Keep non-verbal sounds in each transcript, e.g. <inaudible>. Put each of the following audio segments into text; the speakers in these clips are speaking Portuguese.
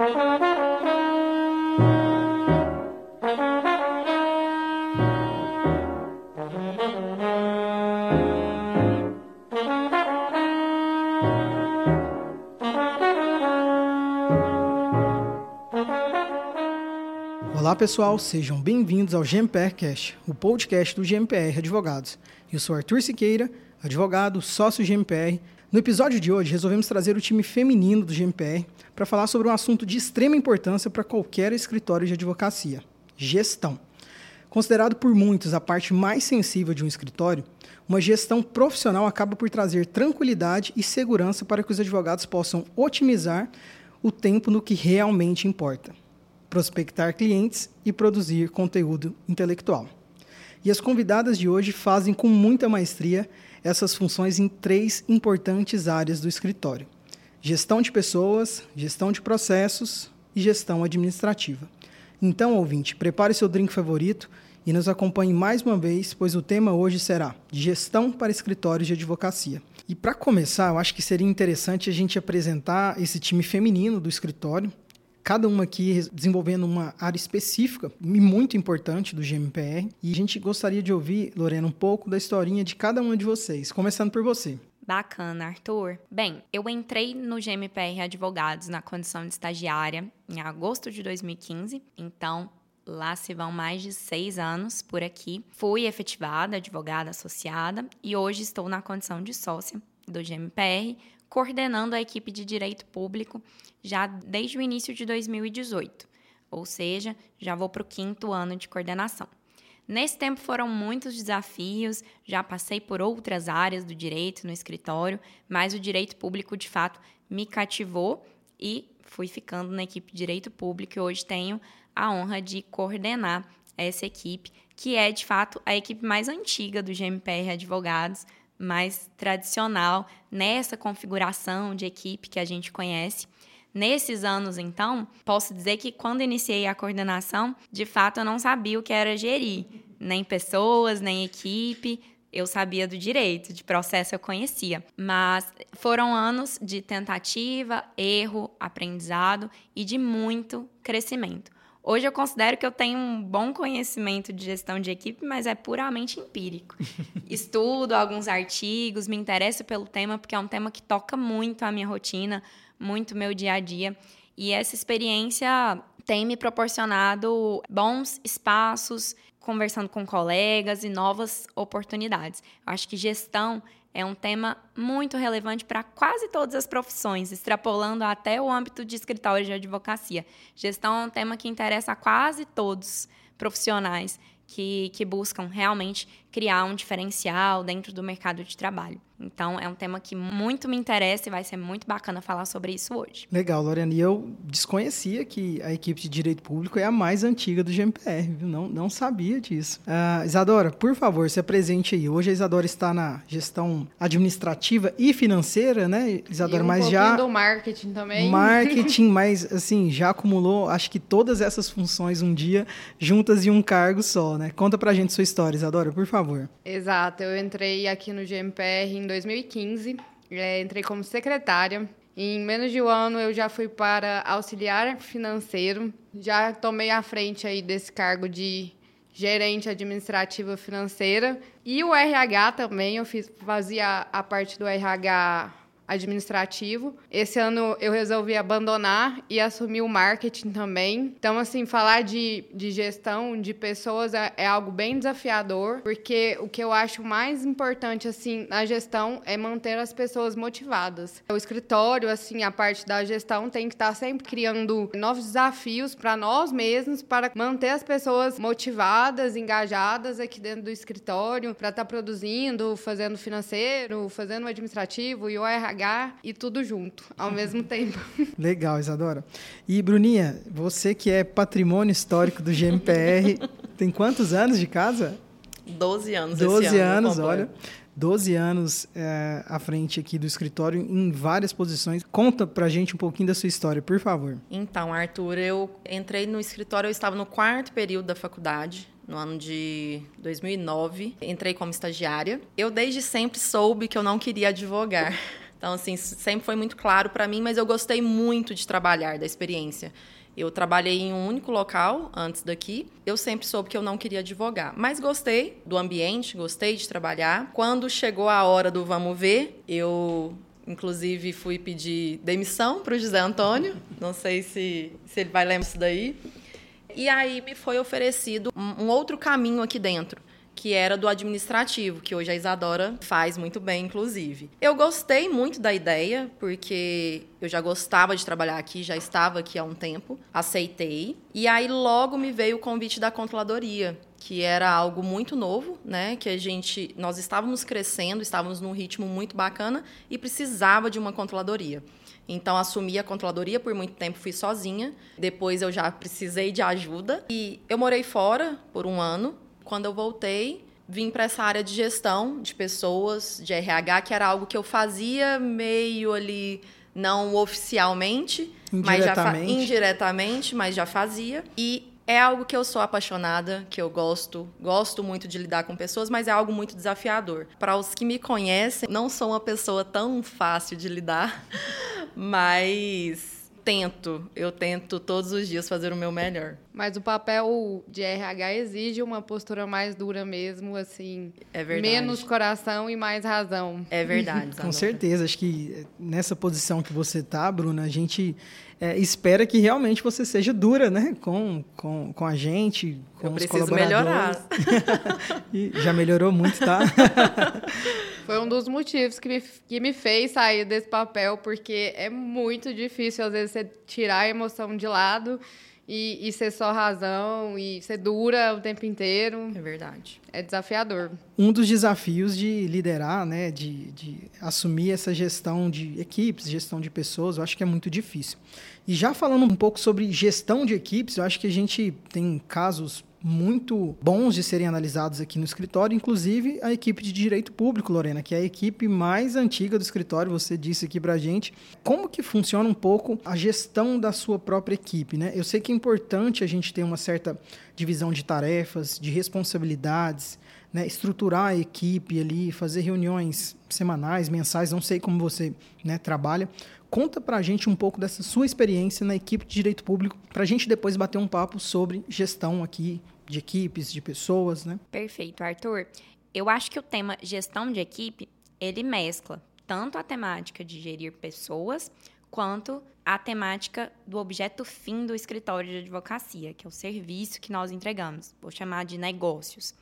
Olá pessoal, sejam bem-vindos ao GMPRcast, o podcast do GMPR Advogados. Eu sou Arthur Siqueira, advogado, sócio GMPR. No episódio de hoje, resolvemos trazer o time feminino do GMPR para falar sobre um assunto de extrema importância para qualquer escritório de advocacia: gestão. Considerado por muitos a parte mais sensível de um escritório, uma gestão profissional acaba por trazer tranquilidade e segurança para que os advogados possam otimizar o tempo no que realmente importa prospectar clientes e produzir conteúdo intelectual. E as convidadas de hoje fazem com muita maestria essas funções em três importantes áreas do escritório: gestão de pessoas, gestão de processos e gestão administrativa. Então, ouvinte, prepare seu drink favorito e nos acompanhe mais uma vez, pois o tema hoje será Gestão para escritórios de advocacia. E para começar, eu acho que seria interessante a gente apresentar esse time feminino do escritório, cada uma aqui desenvolvendo uma área específica e muito importante do GMPR. E a gente gostaria de ouvir, Lorena, um pouco da historinha de cada uma de vocês, começando por você. Bacana, Arthur. Bem, eu entrei no GMPR Advogados na condição de estagiária em agosto de 2015, então lá se vão mais de seis anos por aqui. Fui efetivada, advogada associada e hoje estou na condição de sócia do GMPR, coordenando a equipe de direito público já desde o início de 2018, ou seja, já vou para o quinto ano de coordenação. Nesse tempo foram muitos desafios, já passei por outras áreas do direito no escritório, mas o direito público de fato me cativou e fui ficando na equipe de direito público e hoje tenho a honra de coordenar essa equipe, que é de fato a equipe mais antiga do GMPR Advogados, mais tradicional nessa configuração de equipe que a gente conhece. Nesses anos, então, posso dizer que quando iniciei a coordenação, de fato eu não sabia o que era gerir, nem pessoas, nem equipe. Eu sabia do direito, de processo eu conhecia, mas foram anos de tentativa, erro, aprendizado e de muito crescimento. Hoje eu considero que eu tenho um bom conhecimento de gestão de equipe, mas é puramente empírico. <laughs> Estudo alguns artigos, me interesso pelo tema porque é um tema que toca muito a minha rotina, muito meu dia a dia. E essa experiência tem me proporcionado bons espaços, conversando com colegas e novas oportunidades. Eu acho que gestão é um tema muito relevante para quase todas as profissões, extrapolando até o âmbito de escritório de advocacia. Gestão é um tema que interessa a quase todos profissionais que, que buscam realmente criar um diferencial dentro do mercado de trabalho. Então, é um tema que muito me interessa e vai ser muito bacana falar sobre isso hoje. Legal, Lorena. E eu desconhecia que a equipe de Direito Público é a mais antiga do GMPR, viu? Não, não sabia disso. Uh, Isadora, por favor, se apresente aí. Hoje a Isadora está na gestão administrativa e financeira, né, Isadora? E um mas já. do marketing também. Marketing, <laughs> mas assim, já acumulou, acho que todas essas funções um dia juntas em um cargo só, né? Conta pra gente sua história, Isadora, por favor. Exato. Eu entrei aqui no GMPR em 2015. É, entrei como secretária. Em menos de um ano eu já fui para auxiliar financeiro. Já tomei a frente aí desse cargo de gerente administrativa financeira. E o RH também, eu fiz, fazia a parte do RH administrativo. Esse ano eu resolvi abandonar e assumir o marketing também. Então, assim, falar de, de gestão de pessoas é, é algo bem desafiador, porque o que eu acho mais importante, assim, na gestão é manter as pessoas motivadas. O escritório, assim, a parte da gestão tem que estar sempre criando novos desafios para nós mesmos, para manter as pessoas motivadas, engajadas aqui dentro do escritório, para estar tá produzindo, fazendo financeiro, fazendo administrativo e o RH E tudo junto, ao mesmo tempo. <laughs> Legal, Isadora. E, Bruninha, você que é patrimônio histórico do GMPR, <laughs> tem quantos anos de casa? Doze anos 12 esse ano, anos, olha. 12 anos é, à frente aqui do escritório, em várias posições. Conta pra gente um pouquinho da sua história, por favor. Então, Arthur, eu entrei no escritório, eu estava no quarto período da faculdade, no ano de 2009. Entrei como estagiária. Eu, desde sempre, soube que eu não queria advogar. <laughs> Então, assim, sempre foi muito claro para mim, mas eu gostei muito de trabalhar, da experiência. Eu trabalhei em um único local antes daqui. Eu sempre soube que eu não queria advogar, mas gostei do ambiente, gostei de trabalhar. Quando chegou a hora do vamos ver, eu inclusive fui pedir demissão para o José Antônio. Não sei se, se ele vai lembrar isso daí. E aí me foi oferecido um outro caminho aqui dentro que era do administrativo, que hoje a Isadora faz muito bem, inclusive. Eu gostei muito da ideia, porque eu já gostava de trabalhar aqui, já estava aqui há um tempo, aceitei. E aí logo me veio o convite da controladoria, que era algo muito novo, né? Que a gente, nós estávamos crescendo, estávamos num ritmo muito bacana e precisava de uma controladoria. Então assumi a controladoria por muito tempo, fui sozinha. Depois eu já precisei de ajuda e eu morei fora por um ano quando eu voltei, vim para essa área de gestão de pessoas, de RH, que era algo que eu fazia meio ali não oficialmente, mas já indiretamente, mas já fazia. E é algo que eu sou apaixonada, que eu gosto, gosto muito de lidar com pessoas, mas é algo muito desafiador. Para os que me conhecem, não sou uma pessoa tão fácil de lidar, <laughs> mas tento, eu tento todos os dias fazer o meu melhor. Mas o papel de RH exige uma postura mais dura mesmo, assim. É verdade. Menos coração e mais razão. É verdade. <laughs> Com certeza. Acho que nessa posição que você tá, Bruna, a gente é, espera que realmente você seja dura, né? Com, com, com a gente, com Eu os preciso melhorar. <laughs> e já melhorou muito, tá? <laughs> Foi um dos motivos que me, que me fez sair desse papel, porque é muito difícil, às vezes, você tirar a emoção de lado e, e, ser só razão e ser dura o tempo inteiro. É verdade. É desafiador. Um dos desafios de liderar, né, de, de assumir essa gestão de equipes, gestão de pessoas, eu acho que é muito difícil. E já falando um pouco sobre gestão de equipes, eu acho que a gente tem casos muito bons de serem analisados aqui no escritório, inclusive a equipe de direito público, Lorena, que é a equipe mais antiga do escritório, você disse aqui pra gente. Como que funciona um pouco a gestão da sua própria equipe, né? Eu sei que é importante a gente ter uma certa divisão de tarefas, de responsabilidades, né, estruturar a equipe ali, fazer reuniões semanais, mensais, não sei como você né, trabalha. Conta para a gente um pouco dessa sua experiência na equipe de direito público, para a gente depois bater um papo sobre gestão aqui de equipes, de pessoas, né? Perfeito, Arthur. Eu acho que o tema gestão de equipe, ele mescla tanto a temática de gerir pessoas, quanto a temática do objeto fim do escritório de advocacia, que é o serviço que nós entregamos. Vou chamar de negócios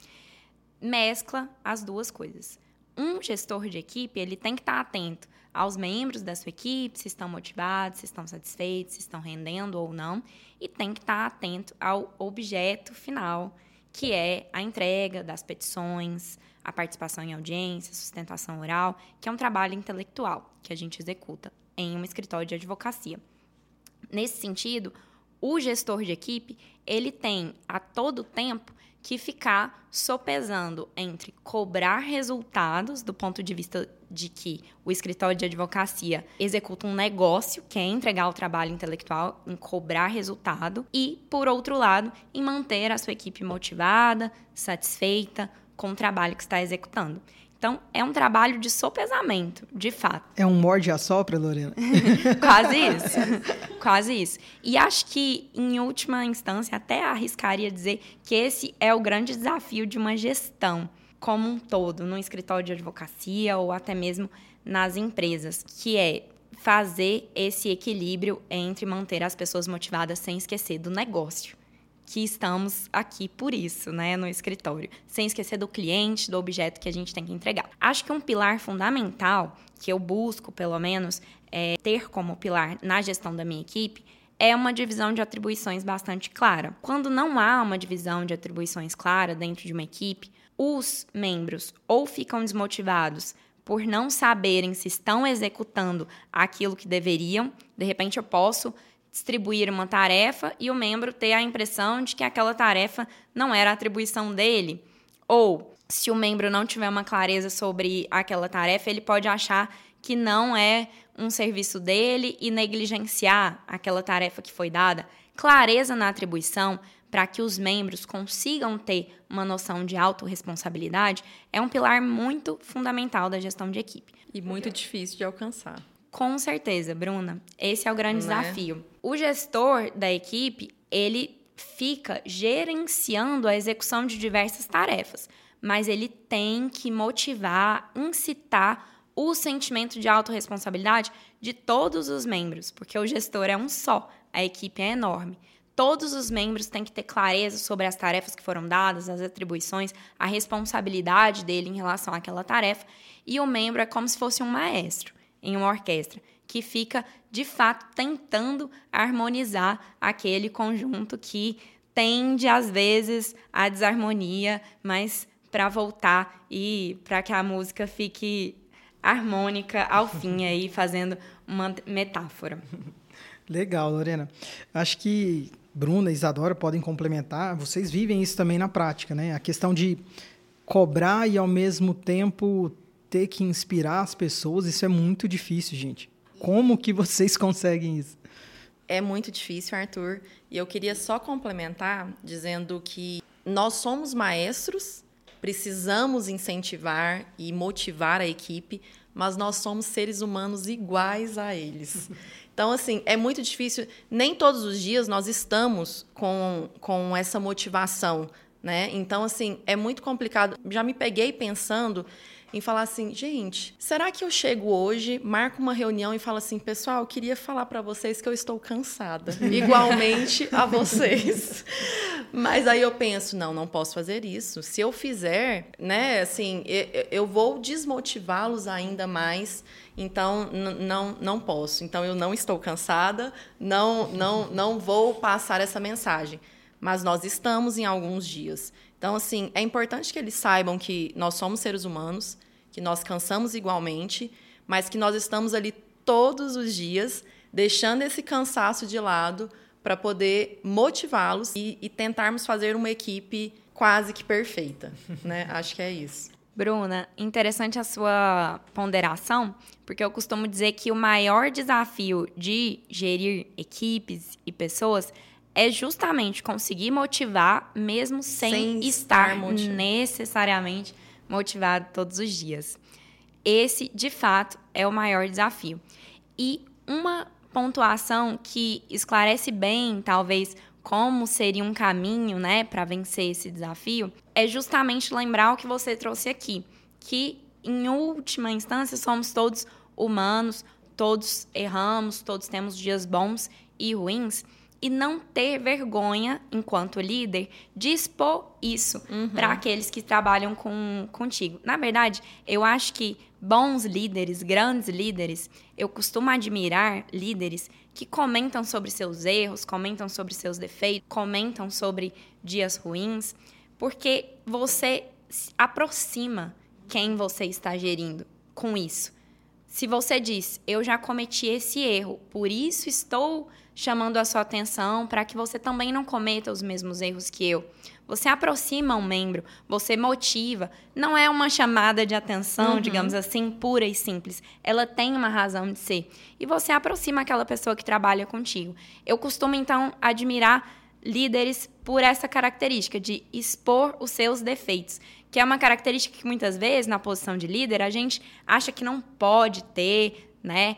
mescla as duas coisas. Um gestor de equipe, ele tem que estar atento aos membros da sua equipe, se estão motivados, se estão satisfeitos, se estão rendendo ou não, e tem que estar atento ao objeto final, que é a entrega das petições, a participação em audiência, sustentação oral, que é um trabalho intelectual que a gente executa em um escritório de advocacia. Nesse sentido, o gestor de equipe, ele tem a todo tempo que ficar sopesando entre cobrar resultados do ponto de vista de que o escritório de advocacia executa um negócio, que é entregar o trabalho intelectual, em cobrar resultado, e, por outro lado, em manter a sua equipe motivada, satisfeita com o trabalho que está executando. Então, é um trabalho de sopesamento, de fato. É um morde a sopra, Lorena? <laughs> Quase isso. Quase isso. E acho que, em última instância, até arriscaria dizer que esse é o grande desafio de uma gestão como um todo, no escritório de advocacia ou até mesmo nas empresas, que é fazer esse equilíbrio entre manter as pessoas motivadas sem esquecer do negócio que estamos aqui por isso, né, no escritório, sem esquecer do cliente, do objeto que a gente tem que entregar. Acho que um pilar fundamental que eu busco, pelo menos, é ter como pilar na gestão da minha equipe é uma divisão de atribuições bastante clara. Quando não há uma divisão de atribuições clara dentro de uma equipe, os membros ou ficam desmotivados por não saberem se estão executando aquilo que deveriam. De repente, eu posso distribuir uma tarefa e o membro ter a impressão de que aquela tarefa não era atribuição dele. Ou, se o membro não tiver uma clareza sobre aquela tarefa, ele pode achar que não é um serviço dele e negligenciar aquela tarefa que foi dada. Clareza na atribuição para que os membros consigam ter uma noção de autorresponsabilidade é um pilar muito fundamental da gestão de equipe. E muito difícil de alcançar. Com certeza, Bruna. Esse é o grande Não é? desafio. É? O gestor da equipe, ele fica gerenciando a execução de diversas tarefas, mas ele tem que motivar, incitar o sentimento de autorresponsabilidade de todos os membros, porque o gestor é um só, a equipe é enorme. Todos os membros têm que ter clareza sobre as tarefas que foram dadas, as atribuições, a responsabilidade dele em relação àquela tarefa, e o membro é como se fosse um maestro em uma orquestra, que fica, de fato, tentando harmonizar aquele conjunto que tende, às vezes, à desarmonia, mas para voltar e para que a música fique harmônica ao <laughs> fim aí, fazendo uma metáfora. Legal, Lorena. Acho que Bruna e Isadora podem complementar. Vocês vivem isso também na prática, né? A questão de cobrar e ao mesmo tempo ter que inspirar as pessoas, isso é muito difícil, gente. Como que vocês <laughs> conseguem isso? É muito difícil, Arthur. E eu queria só complementar dizendo que nós somos maestros precisamos incentivar e motivar a equipe, mas nós somos seres humanos iguais a eles. <laughs> Então, assim, é muito difícil. Nem todos os dias nós estamos com, com essa motivação, né? Então, assim, é muito complicado. Já me peguei pensando em falar assim, gente, será que eu chego hoje, marco uma reunião e falo assim, pessoal, queria falar para vocês que eu estou cansada, <laughs> igualmente a vocês. Mas aí eu penso, não, não posso fazer isso. Se eu fizer, né, assim, eu vou desmotivá-los ainda mais. Então não não posso. Então eu não estou cansada, não não não vou passar essa mensagem. Mas nós estamos em alguns dias. Então, assim, é importante que eles saibam que nós somos seres humanos, que nós cansamos igualmente, mas que nós estamos ali todos os dias, deixando esse cansaço de lado para poder motivá-los e, e, tentarmos fazer uma equipe quase que perfeita. <laughs> né? Acho que é isso. Bruna, interessante a sua ponderação, porque eu costumo dizer que o maior desafio de gerir equipes e pessoas é justamente conseguir motivar mesmo sem, sem estar, estar necessariamente motivado todos os dias. Esse, de fato, é o maior desafio. E uma pontuação que esclarece bem, talvez, como seria um caminho, né, para vencer esse desafio, é justamente lembrar o que você trouxe aqui, que em última instância somos todos humanos, todos erramos, todos temos dias bons e ruins e não ter vergonha, enquanto líder, de expor isso uhum. para aqueles que trabalham com, contigo. Na verdade, eu acho que bons líderes, grandes líderes, eu costumo admirar líderes que comentam sobre seus erros, comentam sobre seus defeitos, comentam sobre dias ruins, porque você aproxima quem você está gerindo com isso. Se você diz, eu já cometi esse erro, por isso estou chamando a sua atenção para que você também não cometa os mesmos erros que eu. Você aproxima um membro, você motiva. Não é uma chamada de atenção, uhum. digamos assim, pura e simples. Ela tem uma razão de ser. E você aproxima aquela pessoa que trabalha contigo. Eu costumo, então, admirar líderes por essa característica de expor os seus defeitos, que é uma característica que muitas vezes, na posição de líder, a gente acha que não pode ter, né?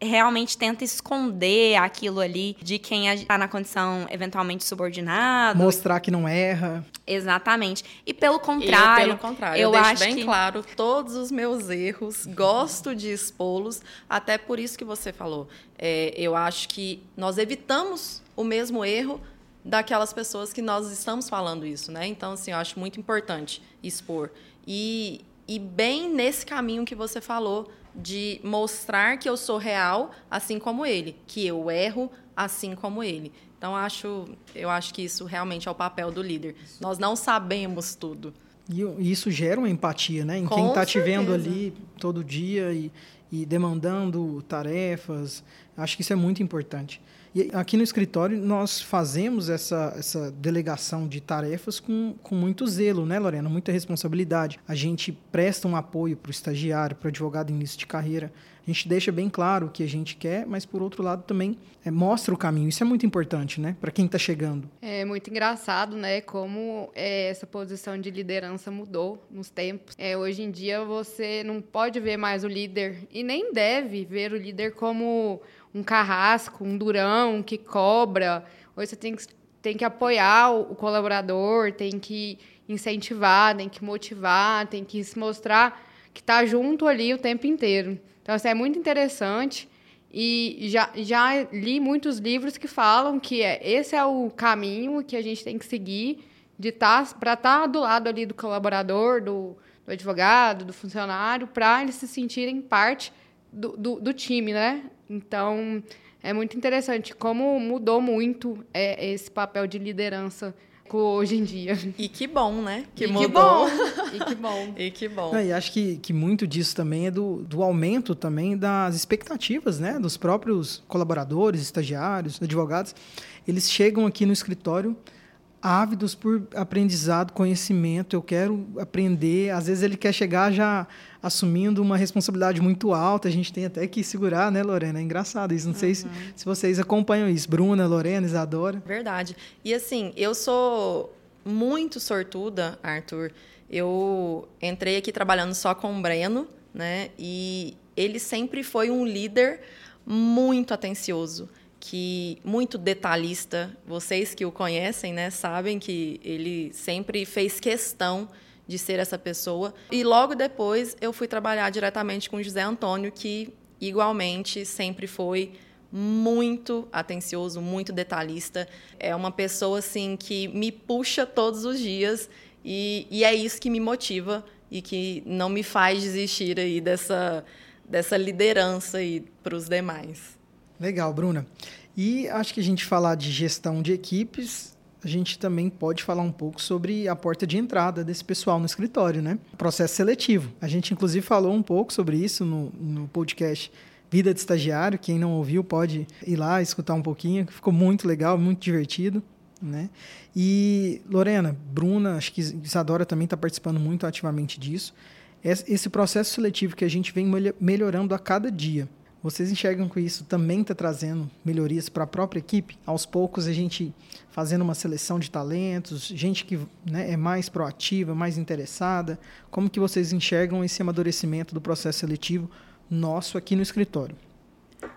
Realmente tenta esconder aquilo ali de quem está na condição eventualmente subordinado. Mostrar que não erra. Exatamente. E pelo contrário. Eu, pelo contrário, eu, eu deixo bem que... claro todos os meus erros, gosto de expô-los, até por isso que você falou. É, eu acho que nós evitamos o mesmo erro daquelas pessoas que nós estamos falando isso, né? Então, assim, eu acho muito importante expor. E, e bem nesse caminho que você falou de mostrar que eu sou real, assim como ele, que eu erro, assim como ele. Então acho, eu acho que isso realmente é o papel do líder. Nós não sabemos tudo. E isso gera uma empatia, né? Em Com quem está te vendo ali todo dia e, e demandando tarefas. Acho que isso é muito importante. E aqui no escritório nós fazemos essa, essa delegação de tarefas com, com muito zelo, né, Lorena? Muita responsabilidade. A gente presta um apoio para o estagiário, para o advogado início de carreira. A gente deixa bem claro o que a gente quer, mas por outro lado também é, mostra o caminho. Isso é muito importante, né, para quem está chegando. É muito engraçado, né, como é, essa posição de liderança mudou nos tempos. É, hoje em dia você não pode ver mais o líder e nem deve ver o líder como um carrasco, um durão que cobra. Hoje você tem que, tem que apoiar o, o colaborador, tem que incentivar, tem que motivar, tem que se mostrar que está junto ali o tempo inteiro. Então, isso assim, é muito interessante. E já, já li muitos livros que falam que é, esse é o caminho que a gente tem que seguir de tá, para estar tá do lado ali do colaborador, do, do advogado, do funcionário, para eles se sentirem parte do, do, do, time, né? Então, é muito interessante como mudou muito é, esse papel de liderança hoje em dia. E que bom, né? Que e mudou. Que bom. <laughs> e que bom. <laughs> e que bom. Não, e acho que, que muito disso também é do, do aumento também das expectativas, né? Dos próprios colaboradores, estagiários, advogados. Eles chegam aqui no escritório ávidos por aprendizado, conhecimento. Eu quero aprender. Às vezes ele quer chegar já assumindo uma responsabilidade muito alta. A gente tem até que segurar, né, Lorena? É engraçado isso. Não uhum. sei se, se vocês acompanham isso. Bruna, Lorena, Isadora. Verdade. E assim, eu sou muito sortuda, Arthur. Eu entrei aqui trabalhando só com o Breno, né? E ele sempre foi um líder muito atencioso que muito detalhista. Vocês que o conhecem, né, sabem que ele sempre fez questão de ser essa pessoa. E logo depois eu fui trabalhar diretamente com José Antônio, que igualmente sempre foi muito atencioso, muito detalhista. É uma pessoa assim que me puxa todos os dias e, e é isso que me motiva e que não me faz desistir aí dessa dessa liderança aí para os demais. Legal, Bruna. E acho que a gente falar de gestão de equipes, a gente também pode falar um pouco sobre a porta de entrada desse pessoal no escritório, né? Processo seletivo. A gente, inclusive, falou um pouco sobre isso no, no podcast Vida de Estagiário. Quem não ouviu pode ir lá escutar um pouquinho, ficou muito legal, muito divertido. Né? E Lorena, Bruna, acho que Isadora também está participando muito ativamente disso. Esse processo seletivo que a gente vem melhorando a cada dia. Vocês enxergam que isso também está trazendo melhorias para a própria equipe? Aos poucos a gente fazendo uma seleção de talentos, gente que né, é mais proativa, mais interessada. Como que vocês enxergam esse amadurecimento do processo seletivo nosso aqui no escritório?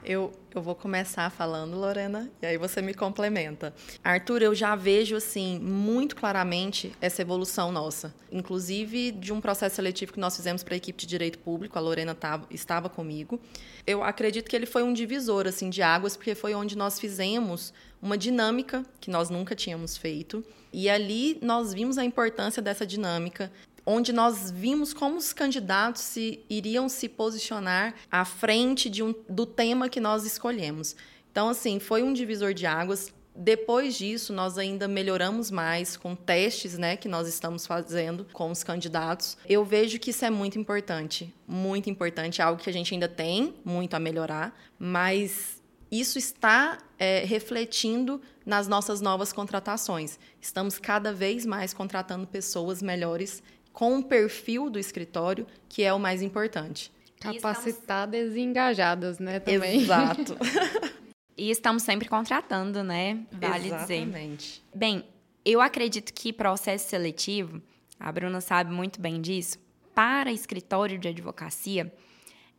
Eu, eu vou começar falando, Lorena, e aí você me complementa. Arthur, eu já vejo assim muito claramente essa evolução nossa, inclusive de um processo seletivo que nós fizemos para a equipe de direito público, a Lorena tava, estava comigo. Eu acredito que ele foi um divisor assim de águas, porque foi onde nós fizemos uma dinâmica que nós nunca tínhamos feito. E ali nós vimos a importância dessa dinâmica, onde nós vimos como os candidatos se, iriam se posicionar à frente de um, do tema que nós escolhemos. Então, assim, foi um divisor de águas. Depois disso, nós ainda melhoramos mais com testes né, que nós estamos fazendo com os candidatos. Eu vejo que isso é muito importante, muito importante, é algo que a gente ainda tem muito a melhorar, mas isso está é, refletindo nas nossas novas contratações. Estamos cada vez mais contratando pessoas melhores com o perfil do escritório, que é o mais importante. Capacitadas e, estamos... e engajadas, né, também. Exato. <laughs> e estamos sempre contratando, né? Vale Exatamente. dizer. Bem, eu acredito que processo seletivo, a Bruna sabe muito bem disso, para escritório de advocacia,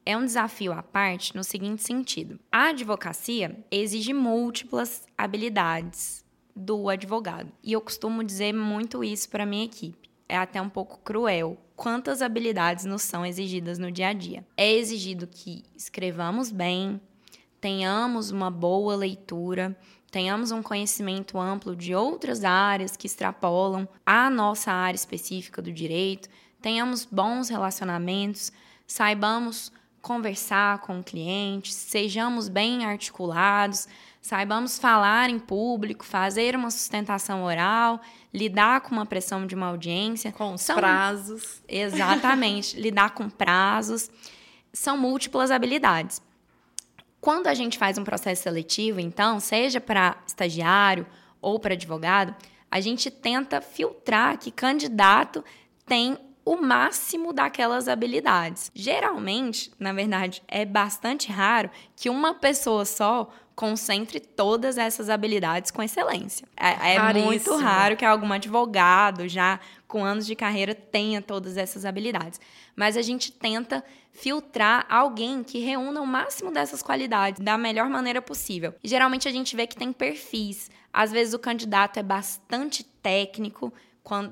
é um desafio à parte no seguinte sentido: a advocacia exige múltiplas habilidades do advogado. E eu costumo dizer muito isso para minha equipe é até um pouco cruel. Quantas habilidades nos são exigidas no dia a dia? É exigido que escrevamos bem, tenhamos uma boa leitura, tenhamos um conhecimento amplo de outras áreas que extrapolam a nossa área específica do direito, tenhamos bons relacionamentos, saibamos conversar com o cliente, sejamos bem articulados, saibamos falar em público, fazer uma sustentação oral, lidar com uma pressão de uma audiência. Com os São... prazos. Exatamente, <laughs> lidar com prazos. São múltiplas habilidades. Quando a gente faz um processo seletivo, então, seja para estagiário ou para advogado, a gente tenta filtrar que candidato tem o máximo daquelas habilidades. Geralmente, na verdade, é bastante raro que uma pessoa só concentre todas essas habilidades com excelência. É, é muito raro que algum advogado já com anos de carreira tenha todas essas habilidades. Mas a gente tenta filtrar alguém que reúna o máximo dessas qualidades da melhor maneira possível. E geralmente a gente vê que tem perfis. Às vezes o candidato é bastante técnico,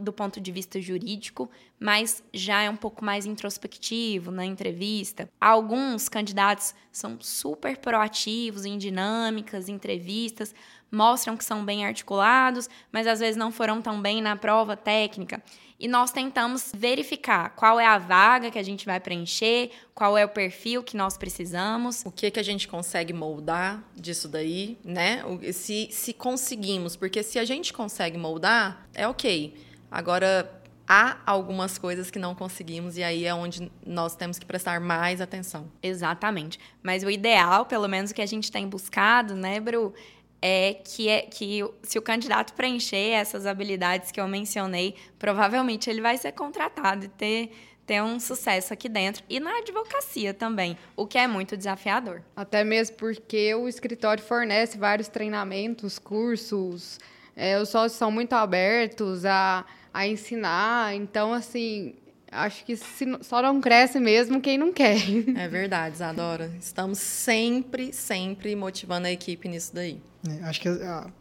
do ponto de vista jurídico, mas já é um pouco mais introspectivo na entrevista. Alguns candidatos são super proativos em dinâmicas, entrevistas, mostram que são bem articulados, mas às vezes não foram tão bem na prova técnica. E nós tentamos verificar qual é a vaga que a gente vai preencher, qual é o perfil que nós precisamos. O que, que a gente consegue moldar disso daí, né? Se, se conseguimos, porque se a gente consegue moldar, é ok. Agora, há algumas coisas que não conseguimos e aí é onde nós temos que prestar mais atenção. Exatamente. Mas o ideal, pelo menos o que a gente tem buscado, né, Bru, é que, é que se o candidato preencher essas habilidades que eu mencionei, provavelmente ele vai ser contratado e ter, ter um sucesso aqui dentro. E na advocacia também, o que é muito desafiador. Até mesmo porque o escritório fornece vários treinamentos, cursos, é, os sócios são muito abertos a, a ensinar. Então, assim, acho que se, só não cresce mesmo quem não quer. É verdade, Isadora. Estamos sempre, sempre motivando a equipe nisso daí. É, acho que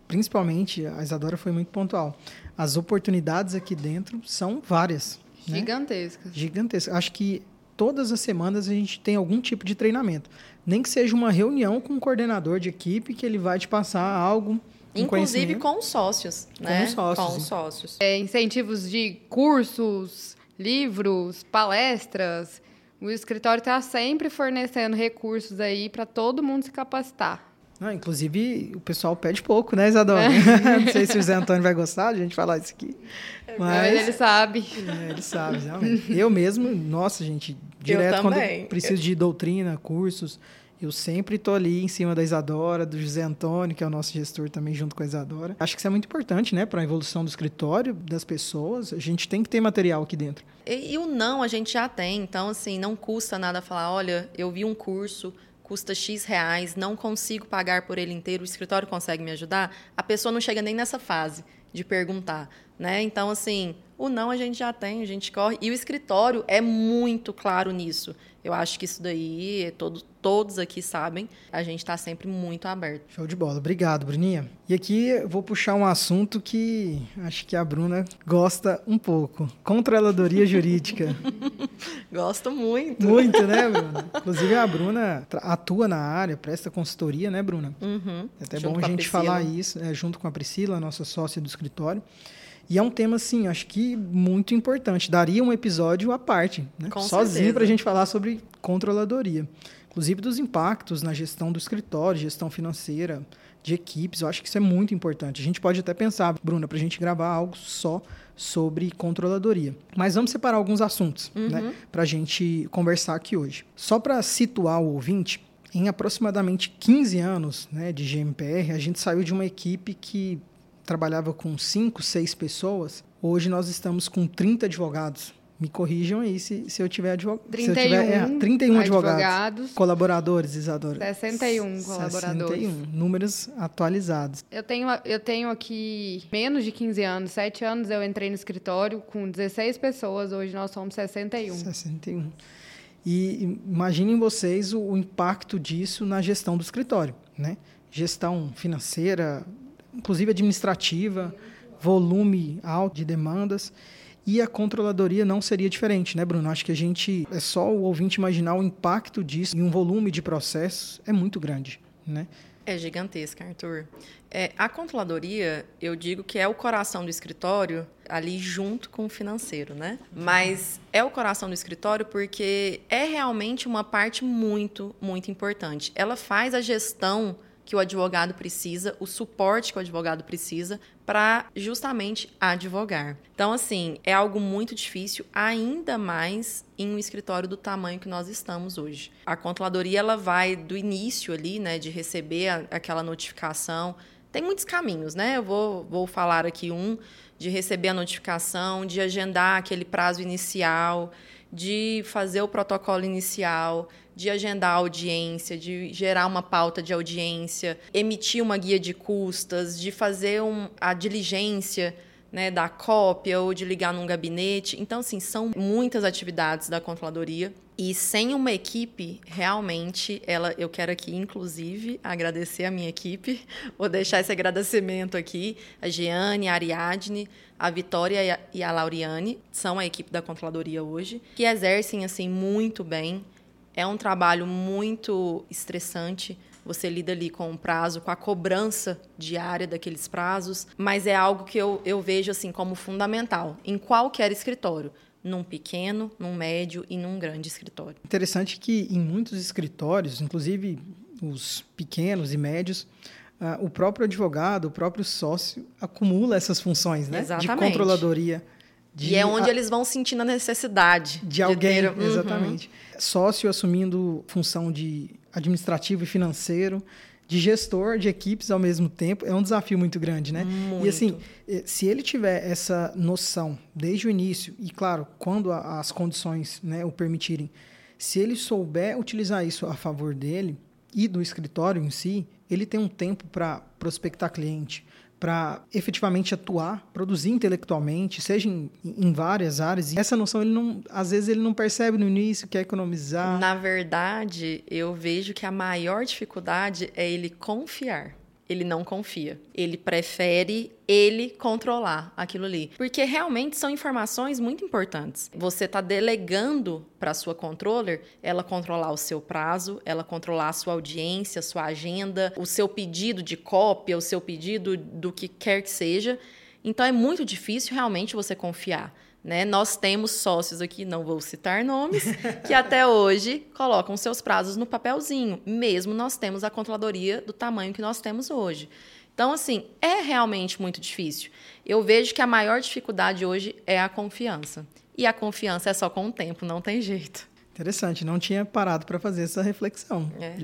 principalmente a Isadora foi muito pontual. As oportunidades aqui dentro são várias. Né? Gigantescas. Né? Gigantescas. Acho que todas as semanas a gente tem algum tipo de treinamento. Nem que seja uma reunião com um coordenador de equipe que ele vai te passar algo. Inclusive com sócios, né? Com sócios. Com sócios. É, incentivos de cursos, livros, palestras. O escritório está sempre fornecendo recursos aí para todo mundo se capacitar. Não, inclusive, o pessoal pede pouco, né, Isadora? É. <laughs> Não sei se o Zé Antônio vai gostar de a gente falar isso aqui. Mas, mas ele sabe. É, ele sabe, realmente. Eu mesmo, nossa, gente, direto quando preciso de doutrina, cursos, eu sempre estou ali em cima da Isadora, do José Antônio, que é o nosso gestor também, junto com a Isadora. Acho que isso é muito importante, né, para a evolução do escritório, das pessoas. A gente tem que ter material aqui dentro. E, e o não a gente já tem, então, assim, não custa nada falar: olha, eu vi um curso custa X reais, não consigo pagar por ele inteiro, o escritório consegue me ajudar? A pessoa não chega nem nessa fase de perguntar, né? Então, assim, o não a gente já tem, a gente corre. E o escritório é muito claro nisso. Eu acho que isso daí, todo, todos aqui sabem, a gente está sempre muito aberto. Show de bola. Obrigado, Bruninha. E aqui eu vou puxar um assunto que acho que a Bruna gosta um pouco. Controladoria <laughs> jurídica. Gosto muito. Muito, né, Bruna? Inclusive, a Bruna atua na área, presta consultoria, né, Bruna? Uhum. É até junto bom a gente falar isso, né, junto com a Priscila, nossa sócia do escritório. E é um tema, assim, acho que muito importante. Daria um episódio à parte, né? sozinho, para a gente falar sobre controladoria. Inclusive dos impactos na gestão do escritório, gestão financeira, de equipes. Eu acho que isso é muito importante. A gente pode até pensar, Bruna, para a gente gravar algo só sobre controladoria. Mas vamos separar alguns assuntos né, uhum. né, para a gente conversar aqui hoje. Só para situar o ouvinte, em aproximadamente 15 anos né, de GMPR, a gente saiu de uma equipe que trabalhava com 5, 6 pessoas, hoje nós estamos com 30 advogados. Me corrijam aí se, se eu tiver advogado. 31, se eu tiver, é, 31 advogados. advogados. Colaboradores, Isadora. 61 colaboradores. 61, números atualizados. Eu tenho, eu tenho aqui menos de 15 anos, 7 anos eu entrei no escritório com 16 pessoas, hoje nós somos 61. 61. E imaginem vocês o, o impacto disso na gestão do escritório, né? Gestão financeira, inclusive administrativa, volume alto de demandas. E a controladoria não seria diferente, né, Bruno? Acho que a gente é só o ouvinte imaginar o impacto disso em um volume de processos é muito grande, né? É gigantesca, Arthur. É, a controladoria, eu digo que é o coração do escritório ali junto com o financeiro, né? Mas é o coração do escritório porque é realmente uma parte muito, muito importante. Ela faz a gestão que o advogado precisa, o suporte que o advogado precisa para justamente advogar. Então, assim, é algo muito difícil, ainda mais em um escritório do tamanho que nós estamos hoje. A controladoria ela vai do início ali, né, de receber a, aquela notificação. Tem muitos caminhos, né? Eu vou, vou falar aqui um de receber a notificação, de agendar aquele prazo inicial, de fazer o protocolo inicial, de agendar audiência, de gerar uma pauta de audiência, emitir uma guia de custas, de fazer um, a diligência né, da cópia ou de ligar num gabinete. Então, assim, são muitas atividades da controladoria. E sem uma equipe, realmente, ela, eu quero aqui, inclusive, agradecer a minha equipe. <laughs> Vou deixar esse agradecimento aqui. A Giane, a Ariadne, a Vitória e a Lauriane são a equipe da controladoria hoje, que exercem, assim, muito bem é um trabalho muito estressante. Você lida ali com o prazo, com a cobrança diária daqueles prazos, mas é algo que eu, eu vejo assim como fundamental em qualquer escritório num pequeno, num médio e num grande escritório. Interessante que em muitos escritórios, inclusive os pequenos e médios, uh, o próprio advogado, o próprio sócio acumula essas funções, né? Exatamente. De controladoria. De e é onde a... eles vão sentindo a necessidade de, de alguém, ter... Uhum. exatamente. Uhum. Sócio assumindo função de administrativo e financeiro, de gestor de equipes ao mesmo tempo, é um desafio muito grande, né? Muito. E assim, eh, se ele tiver essa noção desde o início, e claro, quando as condições né, o permitirem, se ele souber utilizar isso a favor dele e do escritório em si, ele tem um tempo para prospectar cliente, para efetivamente atuar, produzir intelectualmente, seja em, em, várias áreas. E essa noção ele não, às vezes ele não percebe no início, quer economizar. Na verdade, eu vejo que a maior dificuldade é ele confiar ele não confia. Ele prefere ele controlar aquilo ali. Porque realmente são informações muito importantes. Você está delegando para sua controller ela controlar o seu prazo, ela controlar a sua audiência, a sua agenda, o seu pedido de cópia, o seu pedido do que quer que seja. Então é muito difícil realmente você confiar. Né? Nós temos sócios aqui, não vou citar nomes, que até hoje colocam seus prazos no papelzinho, mesmo nós temos a controladoria do tamanho que nós temos hoje. Então, assim, é realmente muito difícil. Eu vejo que a maior dificuldade hoje é a confiança. E a confiança é só com o tempo, não tem jeito. Interessante, não tinha parado para fazer essa reflexão. É.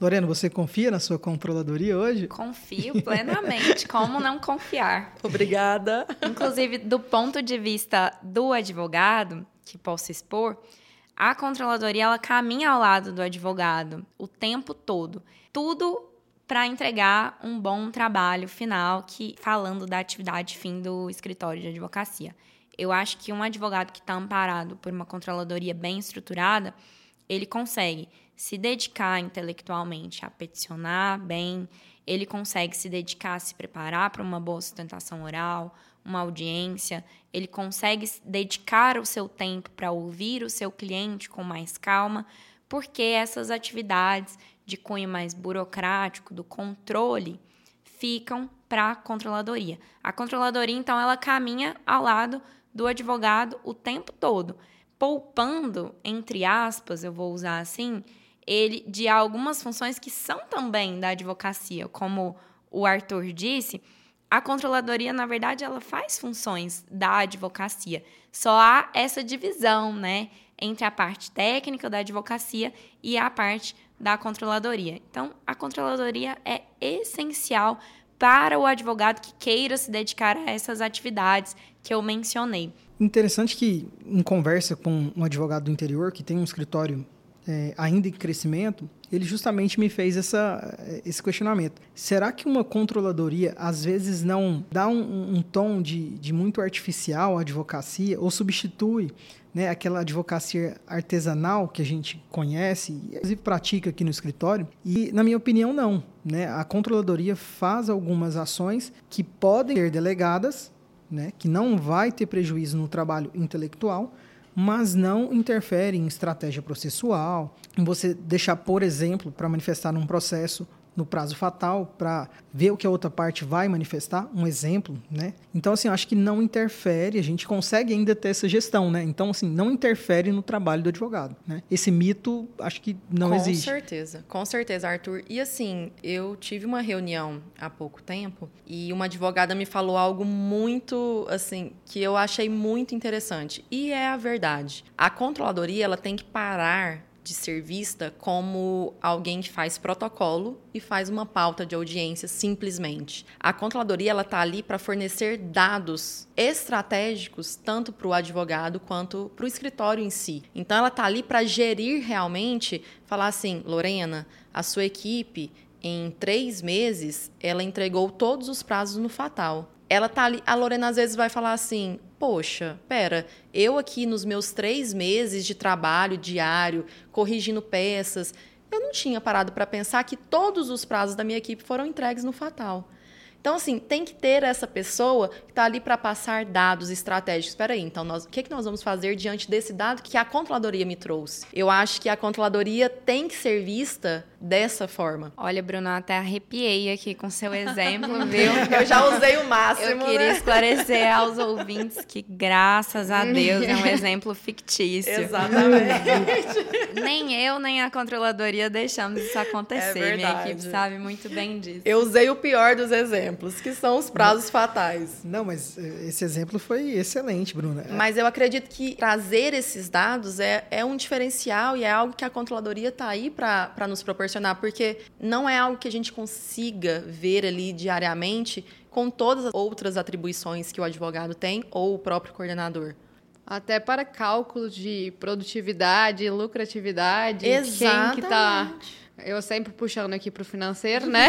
Lorena, você confia na sua controladoria hoje? Confio plenamente. Como não confiar? Obrigada. Inclusive, do ponto de vista do advogado, que posso expor, a controladoria ela caminha ao lado do advogado o tempo todo. Tudo para entregar um bom trabalho final, que falando da atividade fim do escritório de advocacia. Eu acho que um advogado que está amparado por uma controladoria bem estruturada, ele consegue se dedicar intelectualmente a peticionar bem, ele consegue se dedicar a se preparar para uma boa sustentação oral, uma audiência, ele consegue dedicar o seu tempo para ouvir o seu cliente com mais calma, porque essas atividades de cunho mais burocrático, do controle, ficam para a controladoria. A controladoria, então, ela caminha ao lado do advogado o tempo todo, poupando, entre aspas, eu vou usar assim, ele de algumas funções que são também da advocacia, como o Arthur disse, a controladoria, na verdade, ela faz funções da advocacia. Só há essa divisão, né, entre a parte técnica da advocacia e a parte da controladoria. Então, a controladoria é essencial para o advogado que queira se dedicar a essas atividades que eu mencionei. Interessante que, em conversa com um advogado do interior que tem um escritório é, ainda em crescimento, ele justamente me fez essa, esse questionamento. Será que uma controladoria, às vezes, não dá um, um tom de, de muito artificial à advocacia ou substitui né, aquela advocacia artesanal que a gente conhece e inclusive pratica aqui no escritório. E, na minha opinião, não. Né? A controladoria faz algumas ações que podem ser delegadas, né, que não vai ter prejuízo no trabalho intelectual, mas não interfere em estratégia processual, em você deixar, por exemplo, para manifestar num processo no prazo fatal para ver o que a outra parte vai manifestar, um exemplo, né? Então, assim, eu acho que não interfere, a gente consegue ainda ter essa gestão, né? Então, assim, não interfere no trabalho do advogado, né? Esse mito, acho que não com existe. Com certeza, com certeza, Arthur. E assim, eu tive uma reunião há pouco tempo e uma advogada me falou algo muito, assim, que eu achei muito interessante. E é a verdade. A controladoria, ela tem que parar de ser vista como alguém que faz protocolo e faz uma pauta de audiência simplesmente. A controladoria ela está ali para fornecer dados estratégicos tanto para o advogado quanto para o escritório em si. Então ela está ali para gerir realmente, falar assim, Lorena, a sua equipe em três meses ela entregou todos os prazos no fatal ela tá ali. A Lorena às vezes vai falar assim: Poxa, pera, eu aqui nos meus três meses de trabalho diário, corrigindo peças, eu não tinha parado para pensar que todos os prazos da minha equipe foram entregues no Fatal. Então, assim, tem que ter essa pessoa que está ali para passar dados estratégicos. Espera aí, então, nós, o que, que nós vamos fazer diante desse dado que a controladoria me trouxe? Eu acho que a controladoria tem que ser vista dessa forma. Olha, Bruno, até arrepiei aqui com seu exemplo, <laughs> viu? Eu já usei o máximo. Eu queria né? esclarecer aos ouvintes que, graças a Deus, é um <laughs> exemplo fictício. Exatamente. <laughs> nem eu, nem a controladoria deixamos isso acontecer. É Minha equipe sabe muito bem disso. Eu usei o pior dos exemplos que são os prazos fatais. Não, mas eh, esse exemplo foi excelente, Bruna. Mas eu acredito que trazer esses dados é, é um diferencial e é algo que a controladoria está aí para nos proporcionar, porque não é algo que a gente consiga ver ali diariamente com todas as outras atribuições que o advogado tem ou o próprio coordenador. Até para cálculos de produtividade, lucratividade, Exatamente. quem que está eu sempre puxando aqui para o financeiro, né?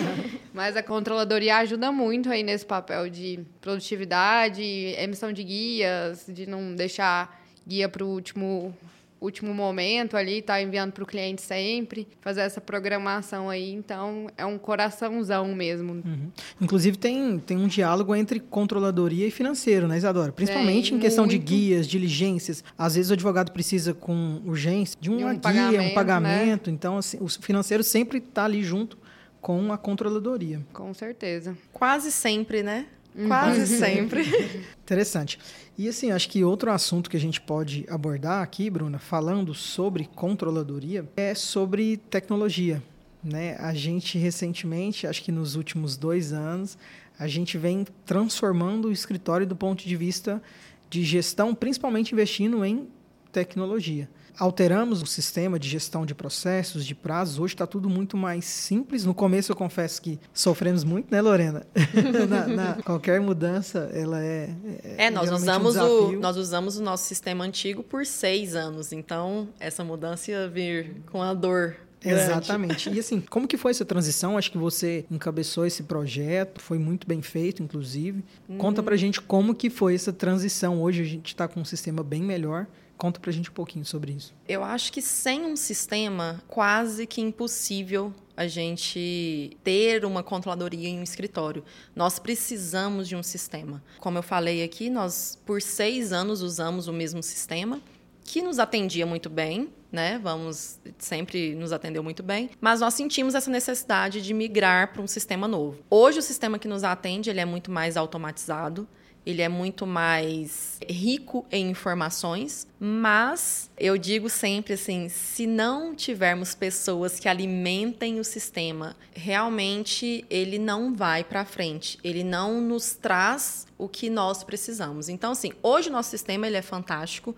<laughs> Mas a controladoria ajuda muito aí nesse papel de produtividade, emissão de guias, de não deixar guia para o último último momento ali, tá enviando para o cliente sempre, fazer essa programação aí. Então, é um coraçãozão mesmo. Uhum. Inclusive, tem, tem um diálogo entre controladoria e financeiro, né, Isadora? Principalmente tem, em questão muito. de guias, diligências. Às vezes, o advogado precisa, com urgência, de uma um guia, pagamento, um pagamento. Né? Então, assim, o financeiro sempre está ali junto com a controladoria. Com certeza. Quase sempre, né? Uhum. Quase sempre. <laughs> Interessante. E assim, acho que outro assunto que a gente pode abordar aqui, Bruna, falando sobre controladoria, é sobre tecnologia. Né? A gente recentemente, acho que nos últimos dois anos, a gente vem transformando o escritório do ponto de vista de gestão, principalmente investindo em tecnologia alteramos o sistema de gestão de processos, de prazos. Hoje está tudo muito mais simples. No começo, eu confesso que sofremos muito, né, Lorena? <laughs> na, na, qualquer mudança, ela é. É, é nós usamos, um o, nós usamos o nosso sistema antigo por seis anos. Então, essa mudança ia vir com a dor Exatamente. E assim, como que foi essa transição? Acho que você encabeçou esse projeto, foi muito bem feito, inclusive. Hum. Conta pra gente como que foi essa transição. Hoje a gente está com um sistema bem melhor. Conta pra gente um pouquinho sobre isso. Eu acho que sem um sistema, quase que impossível a gente ter uma controladoria em um escritório. Nós precisamos de um sistema. Como eu falei aqui, nós por seis anos usamos o mesmo sistema, que nos atendia muito bem, né? Vamos sempre nos atendeu muito bem, mas nós sentimos essa necessidade de migrar para um sistema novo. Hoje o sistema que nos atende ele é muito mais automatizado ele é muito mais rico em informações, mas eu digo sempre assim, se não tivermos pessoas que alimentem o sistema, realmente ele não vai para frente, ele não nos traz o que nós precisamos. Então, assim, hoje o nosso sistema ele é fantástico,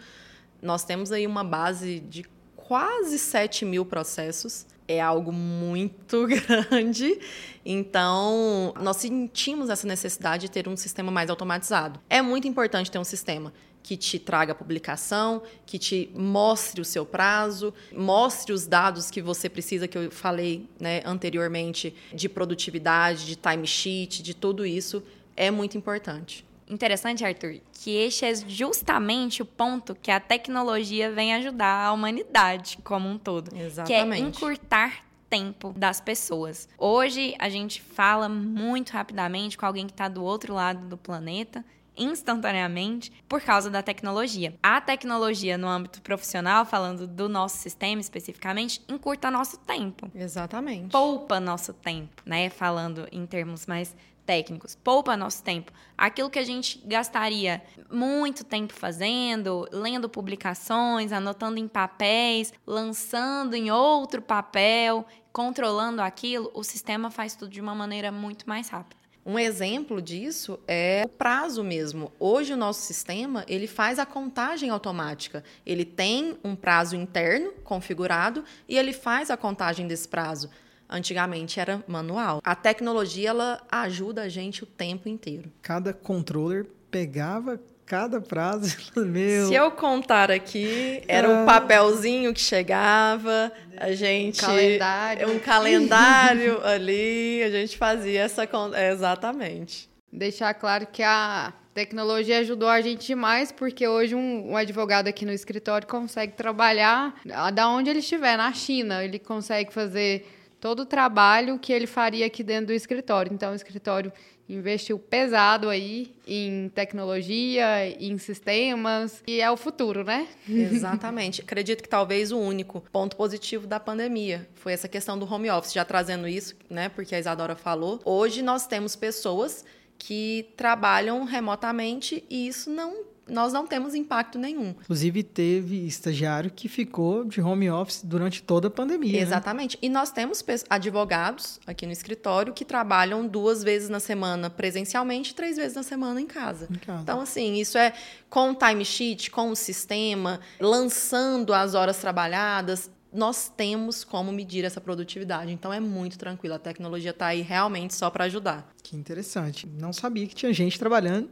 nós temos aí uma base de quase 7 mil processos é algo muito <laughs> grande. Então, nós sentimos essa necessidade de ter um sistema mais automatizado. É muito importante ter um sistema que te traga publicação, que te mostre o seu prazo, mostre os dados que você precisa, que eu falei né, anteriormente, de produtividade, de timesheet, de tudo isso, é muito importante. Interessante, Arthur, que este é justamente o ponto que a tecnologia vem ajudar a humanidade como um todo. Exatamente. Que é encurtar tempo das pessoas. Hoje a gente fala muito rapidamente com alguém que está do outro lado do planeta instantaneamente por causa da tecnologia. A tecnologia no âmbito profissional, falando do nosso sistema especificamente, encurta nosso tempo. Exatamente. Poupa nosso tempo, né? Falando em termos mais técnicos. Poupa nosso tempo. Aquilo que a gente gastaria muito tempo fazendo, lendo publicações, anotando em papéis, lançando em outro papel, controlando aquilo, o sistema faz tudo de uma maneira muito mais rápida. Um exemplo disso é o prazo mesmo. Hoje o nosso sistema, ele faz a contagem automática. Ele tem um prazo interno configurado e ele faz a contagem desse prazo. Antigamente era manual. A tecnologia ela ajuda a gente o tempo inteiro. Cada controller pegava cada prazo. <laughs> Meu. Se eu contar aqui, era um ah. papelzinho que chegava, a gente. Calendário. Um calendário <laughs> ali, a gente fazia essa. Exatamente. Deixar claro que a tecnologia ajudou a gente demais, porque hoje um, um, advogado aqui no escritório consegue trabalhar da onde ele estiver, na China. Ele consegue fazer todo o trabalho que ele faria aqui dentro do escritório. Então, o escritório investiu pesado aí em tecnologia, em sistemas, e é o futuro, né? Exatamente. <laughs> Acredito que talvez o único ponto positivo da pandemia foi essa questão do home office, já trazendo isso, né, porque a Isadora falou. Hoje nós temos pessoas que trabalham remotamente e isso não nós não temos impacto nenhum. Inclusive, teve estagiário que ficou de home office durante toda a pandemia. Né? Exatamente. Né? E nós temos advogados aqui no escritório que trabalham duas vezes na semana presencialmente, três vezes na semana em casa. Em casa. Então, assim, isso é com o timesheet, com o sistema, lançando as horas trabalhadas nós temos como medir essa produtividade. Então é muito tranquilo. A tecnologia está aí realmente só para ajudar. Que interessante. Não sabia que tinha gente trabalhando.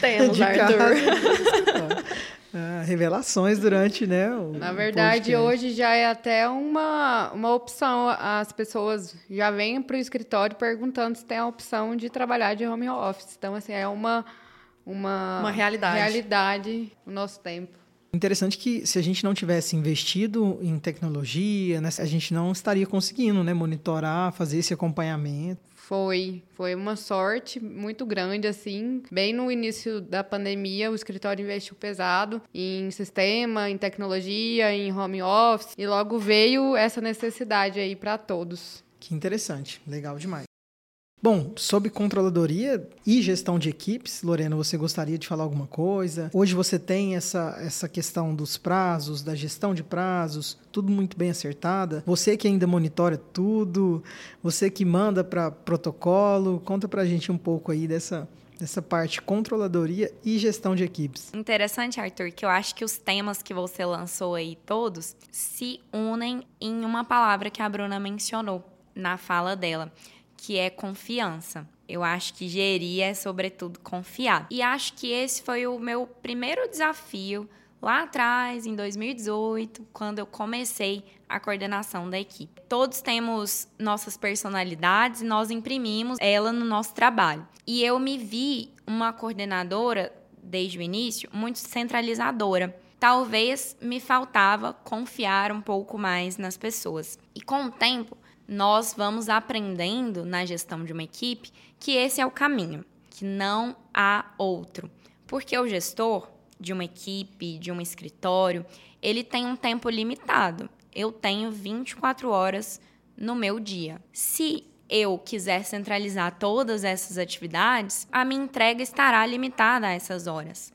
Temos, <laughs> Arthur. ah, revelações durante, né? O, Na verdade, hoje já é até uma, uma opção. As pessoas já vêm para o escritório perguntando se tem a opção de trabalhar de home office. Então, assim, é uma, uma, uma realidade. realidade no nosso tempo. Interessante que se a gente não tivesse investido em tecnologia, né, a gente não estaria conseguindo né, monitorar, fazer esse acompanhamento. Foi, foi uma sorte muito grande, assim. Bem no início da pandemia, o escritório investiu pesado em sistema, em tecnologia, em home office, e logo veio essa necessidade aí para todos. Que interessante, legal demais. Bom, sobre controladoria e gestão de equipes, Lorena, você gostaria de falar alguma coisa? Hoje você tem essa, essa questão dos prazos, da gestão de prazos, tudo muito bem acertada. Você que ainda monitora tudo, você que manda para protocolo, conta para a gente um pouco aí dessa, dessa parte controladoria e gestão de equipes. Interessante, Arthur, que eu acho que os temas que você lançou aí todos se unem em uma palavra que a Bruna mencionou na fala dela que é confiança. Eu acho que gerir é, sobretudo, confiar. E acho que esse foi o meu primeiro desafio lá atrás, em 2018, quando eu comecei a coordenação da equipe. Todos temos nossas personalidades e nós imprimimos ela no nosso trabalho. E eu me vi uma coordenadora, desde o início, muito centralizadora. Talvez me faltava confiar um pouco mais nas pessoas. E com o tempo, nós vamos aprendendo na gestão de uma equipe que esse é o caminho, que não há outro. Porque o gestor de uma equipe, de um escritório, ele tem um tempo limitado. Eu tenho 24 horas no meu dia. Se eu quiser centralizar todas essas atividades, a minha entrega estará limitada a essas horas.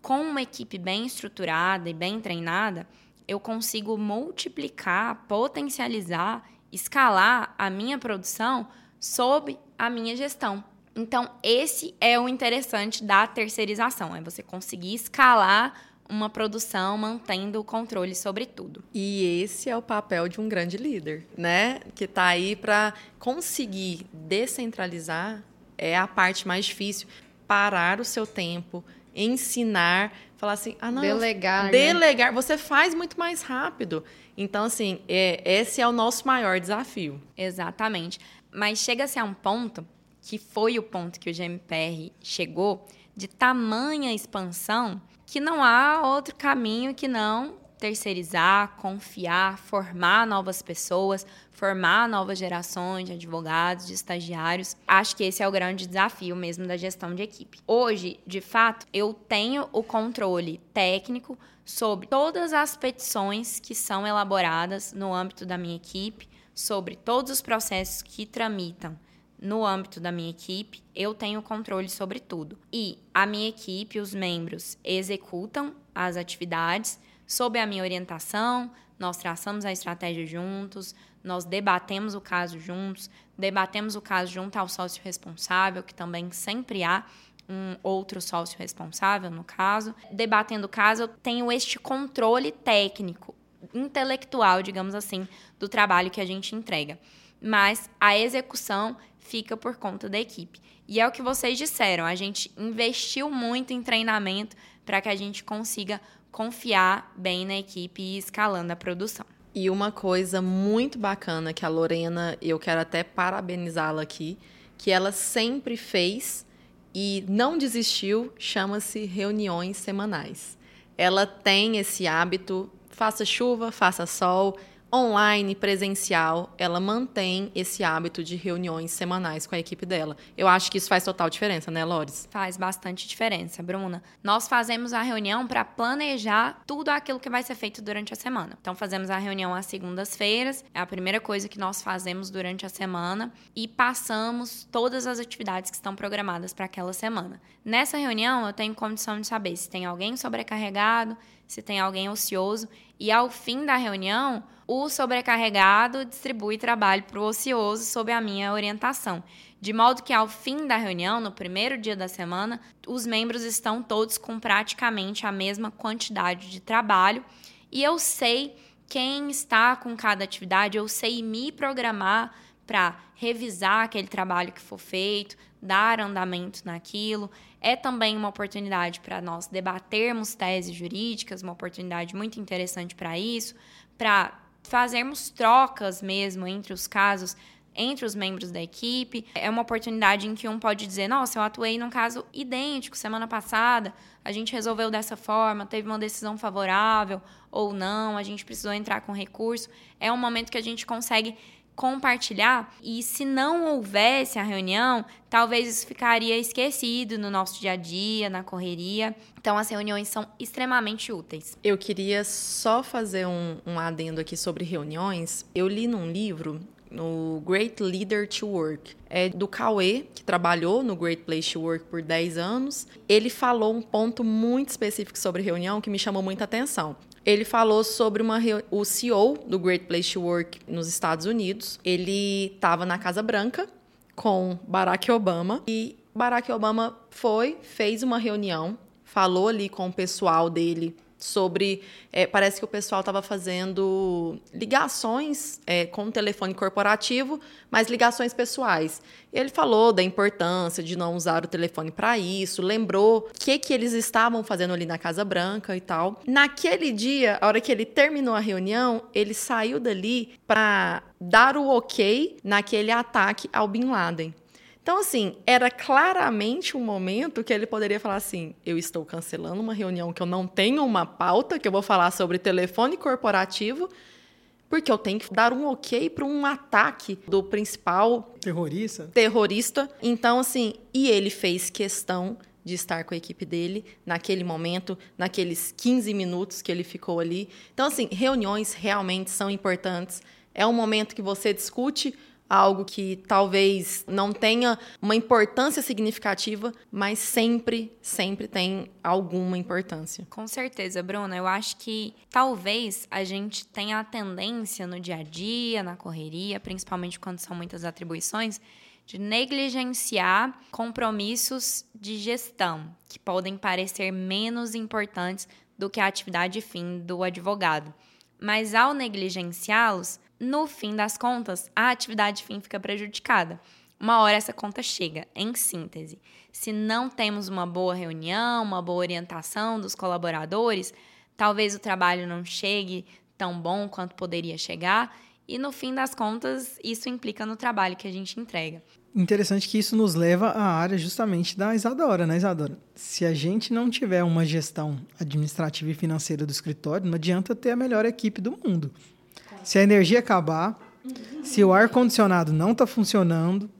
Com uma equipe bem estruturada e bem treinada, eu consigo multiplicar, potencializar escalar a minha produção sob a minha gestão. Então, esse é o interessante da terceirização, é você conseguir escalar uma produção mantendo o controle sobre tudo. E esse é o papel de um grande líder, né? Que está aí para conseguir descentralizar é a parte mais difícil, parar o seu tempo, ensinar, falar assim, ah não, delegar, delegar, né? você faz muito mais rápido. Então, assim, é, esse é o nosso maior desafio. Exatamente. Mas chega-se a um ponto, que foi o ponto que o GMPR chegou, de tamanha expansão, que não há outro caminho que não terceirizar, confiar, formar novas pessoas, formar novas gerações de advogados, de estagiários. Acho que esse é o grande desafio mesmo da gestão de equipe. Hoje, de fato, eu tenho o controle técnico sobre todas as petições que são elaboradas no âmbito da minha equipe, sobre todos os processos que tramitam no âmbito da minha equipe, eu tenho controle sobre tudo. E a minha equipe, os membros, executam as atividades sob a minha orientação, nós traçamos a estratégia juntos, nós debatemos o caso juntos, debatemos o caso junto ao sócio responsável, que também sempre há um outro sócio responsável no caso. Debatendo o caso, eu tenho este controle técnico, intelectual, digamos assim, do trabalho que a gente entrega. Mas a execução fica por conta da equipe. E é o que vocês disseram, a gente investiu muito em treinamento para que a gente consiga confiar bem na equipe e escalando a produção. E uma coisa muito bacana que a Lorena, eu quero até parabenizá-la aqui, que ela sempre fez e não desistiu, chama-se reuniões semanais. Ela tem esse hábito, faça chuva, faça sol, online, presencial, ela mantém esse hábito de reuniões semanais com a equipe dela. Eu acho que isso faz total diferença, né, Lores? Faz bastante diferença, Bruna. Nós fazemos a reunião para planejar tudo aquilo que vai ser feito durante a semana. Então, fazemos a reunião às segundas-feiras, é a primeira coisa que nós fazemos durante a semana e passamos todas as atividades que estão programadas para aquela semana. Nessa reunião, eu tenho condição de saber se tem alguém sobrecarregado, se tem alguém ocioso e ao fim da reunião, o sobrecarregado distribui trabalho para o ocioso sob a minha orientação. De modo que ao fim da reunião, no primeiro dia da semana, os membros estão todos com praticamente a mesma quantidade de trabalho e eu sei quem está com cada atividade, eu sei me programar para revisar aquele trabalho que for feito, dar andamento naquilo. É também uma oportunidade para nós debatermos teses jurídicas, uma oportunidade muito interessante para isso, para fazermos trocas mesmo entre os casos, entre os membros da equipe. É uma oportunidade em que um pode dizer: Nossa, eu atuei num caso idêntico semana passada, a gente resolveu dessa forma, teve uma decisão favorável ou não, a gente precisou entrar com recurso. É um momento que a gente consegue compartilhar e se não houvesse a reunião, talvez isso ficaria esquecido no nosso dia a dia, na correria. Então as reuniões são extremamente úteis. Eu queria só fazer um, um adendo aqui sobre reuniões. Eu li num livro no Great Leader to Work. É do Cauê, que trabalhou no Great Place to Work por 10 anos. Ele falou um ponto muito específico sobre reunião que me chamou muita atenção. Ele falou sobre uma o CEO do Great Place to Work nos Estados Unidos. Ele estava na Casa Branca com Barack Obama e Barack Obama foi, fez uma reunião, falou ali com o pessoal dele sobre. É, parece que o pessoal estava fazendo ligações é, com o telefone corporativo, mas ligações pessoais. Ele falou da importância de não usar o telefone para isso, lembrou o que, que eles estavam fazendo ali na Casa Branca e tal. Naquele dia, a hora que ele terminou a reunião, ele saiu dali para dar o ok naquele ataque ao Bin Laden. Então, assim, era claramente um momento que ele poderia falar assim: eu estou cancelando uma reunião que eu não tenho uma pauta, que eu vou falar sobre telefone corporativo, porque eu tenho que dar um ok para um ataque do principal terrorista. Terrorista. Então, assim, e ele fez questão de estar com a equipe dele naquele momento, naqueles 15 minutos que ele ficou ali. Então, assim, reuniões realmente são importantes. É um momento que você discute algo que talvez não tenha uma importância significativa, mas sempre, sempre tem alguma importância. Com certeza, Bruna. Eu acho que talvez a gente tenha a tendência no dia a dia, na correria, principalmente quando são muitas atribuições, de negligenciar compromissos de gestão, que podem parecer menos importantes do que a atividade fim do advogado. Mas ao negligenciá-los, no fim das contas, a atividade fim fica prejudicada. Uma hora essa conta chega, em síntese. Se não temos uma boa reunião, uma boa orientação dos colaboradores, talvez o trabalho não chegue tão bom quanto poderia chegar e no fim das contas, isso implica no trabalho que a gente entrega. Interessante que isso nos leva à área justamente da Isadora, né, Isadora? Se a gente não tiver uma gestão administrativa e financeira do escritório, não adianta ter a melhor equipe do mundo. Se a energia acabar, se o ar-condicionado não está funcionando,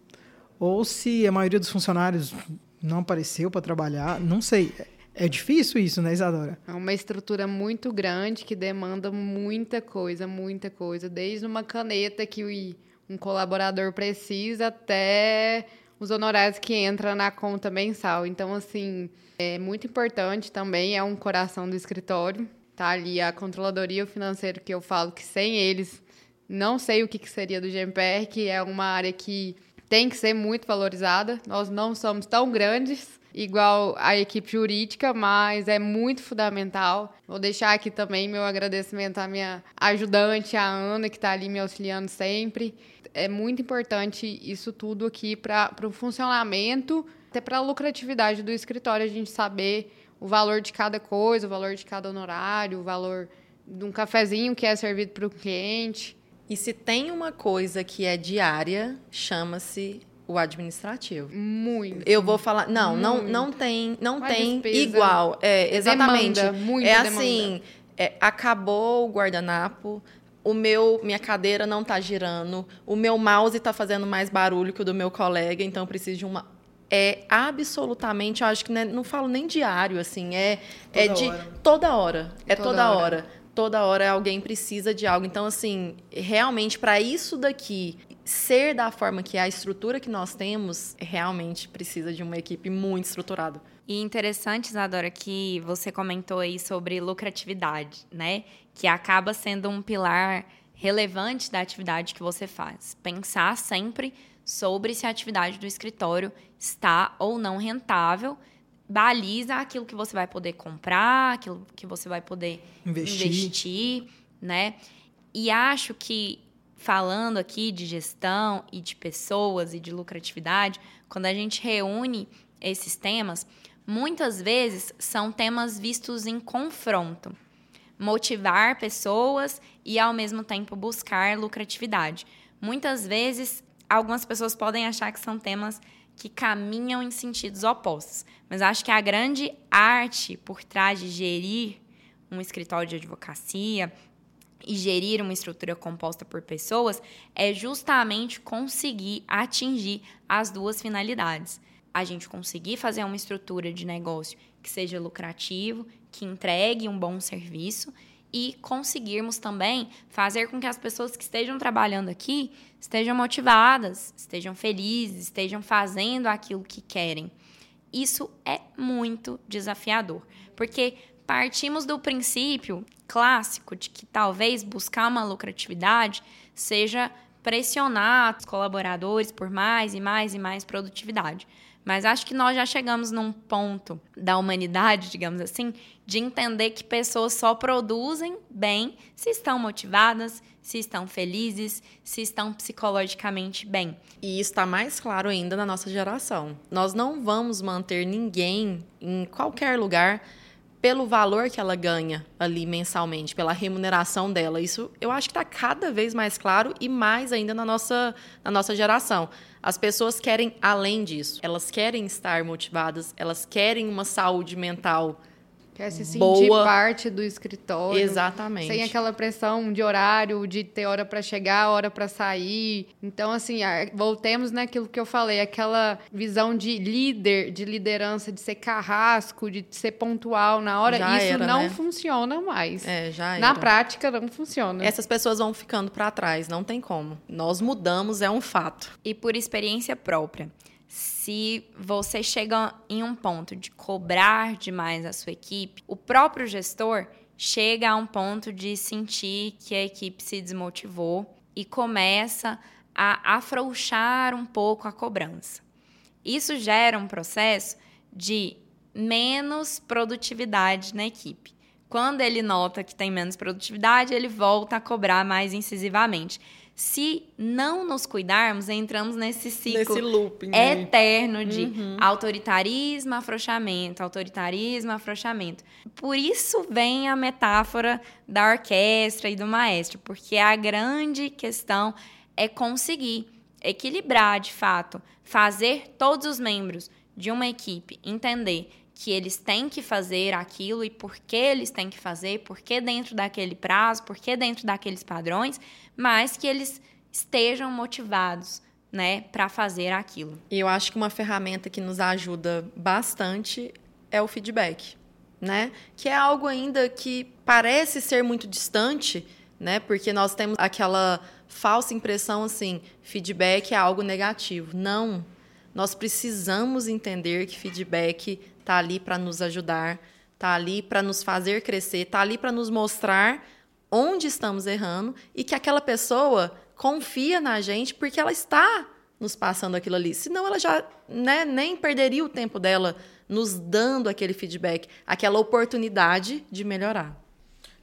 ou se a maioria dos funcionários não apareceu para trabalhar, não sei. É difícil isso, né, Isadora? É uma estrutura muito grande que demanda muita coisa, muita coisa. Desde uma caneta que um colaborador precisa até os honorários que entram na conta mensal. Então, assim, é muito importante também, é um coração do escritório. Tá ali a controladoria financeira que eu falo que sem eles não sei o que, que seria do GMPR, que é uma área que tem que ser muito valorizada. Nós não somos tão grandes igual a equipe jurídica, mas é muito fundamental. Vou deixar aqui também meu agradecimento à minha ajudante, a Ana, que está ali me auxiliando sempre é muito importante isso tudo aqui para o funcionamento, até para a lucratividade do escritório, a gente saber o valor de cada coisa, o valor de cada honorário, o valor de um cafezinho que é servido para o cliente. E se tem uma coisa que é diária, chama-se o administrativo. Muito. Eu vou falar, não, muito. não, não tem, não uma tem despesa. igual. É, exatamente. Demanda, muito é demanda. assim, é, acabou o guardanapo, o meu minha cadeira não está girando, o meu mouse está fazendo mais barulho que o do meu colega, então eu preciso de uma é absolutamente, eu acho que não, é, não falo nem diário assim, é toda é de hora. toda hora, é toda, toda hora. hora. Toda hora alguém precisa de algo. Então assim, realmente para isso daqui ser da forma que é a estrutura que nós temos, realmente precisa de uma equipe muito estruturada. E interessante, Isadora, que você comentou aí sobre lucratividade, né? Que acaba sendo um pilar relevante da atividade que você faz. Pensar sempre sobre se a atividade do escritório está ou não rentável, baliza aquilo que você vai poder comprar, aquilo que você vai poder investir, investir né? E acho que falando aqui de gestão e de pessoas e de lucratividade, quando a gente reúne esses temas, muitas vezes são temas vistos em confronto. Motivar pessoas e, ao mesmo tempo, buscar lucratividade. Muitas vezes, algumas pessoas podem achar que são temas que caminham em sentidos opostos, mas acho que a grande arte por trás de gerir um escritório de advocacia, e gerir uma estrutura composta por pessoas é justamente conseguir atingir as duas finalidades. A gente conseguir fazer uma estrutura de negócio que seja lucrativo, que entregue um bom serviço e conseguirmos também fazer com que as pessoas que estejam trabalhando aqui estejam motivadas, estejam felizes, estejam fazendo aquilo que querem. Isso é muito desafiador, porque partimos do princípio clássico de que talvez buscar uma lucratividade seja pressionar os colaboradores por mais e mais e mais produtividade. Mas acho que nós já chegamos num ponto da humanidade, digamos assim, de entender que pessoas só produzem bem se estão motivadas, se estão felizes, se estão psicologicamente bem. E isso está mais claro ainda na nossa geração. Nós não vamos manter ninguém em qualquer lugar pelo valor que ela ganha ali mensalmente, pela remuneração dela. Isso eu acho que está cada vez mais claro e mais ainda na nossa, na nossa geração. As pessoas querem além disso. Elas querem estar motivadas, elas querem uma saúde mental Quer se sentir boa. parte do escritório. Exatamente. Sem aquela pressão de horário, de ter hora para chegar, hora para sair. Então, assim, voltemos naquilo que eu falei, aquela visão de líder, de liderança, de ser carrasco, de ser pontual na hora. Já Isso era, não né? funciona mais. É, já Na prática, não funciona. Essas pessoas vão ficando para trás, não tem como. Nós mudamos, é um fato. E por experiência própria se você chega em um ponto de cobrar demais a sua equipe, o próprio gestor chega a um ponto de sentir que a equipe se desmotivou e começa a afrouxar um pouco a cobrança. Isso gera um processo de menos produtividade na equipe. Quando ele nota que tem menos produtividade, ele volta a cobrar mais incisivamente Se não nos cuidarmos, entramos nesse ciclo Nesse looping. né? eterno de autoritarismo, afrouxamento, autoritarismo, afrouxamento. Por isso vem a metáfora da orquestra e do maestro, porque a grande questão é conseguir equilibrar de fato, fazer todos os membros de uma equipe entender que eles têm que fazer aquilo e por que eles têm que fazer, por que dentro daquele prazo, por que dentro daqueles padrões, mas que eles estejam motivados, né, para fazer aquilo. E eu acho que uma ferramenta que nos ajuda bastante é o feedback, né? Que é algo ainda que parece ser muito distante, né? Porque nós temos aquela falsa impressão assim, feedback é algo negativo. Não. Nós precisamos entender que feedback tá ali para nos ajudar, tá ali para nos fazer crescer, tá ali para nos mostrar onde estamos errando e que aquela pessoa confia na gente porque ela está nos passando aquilo ali. Senão ela já né, nem perderia o tempo dela nos dando aquele feedback, aquela oportunidade de melhorar.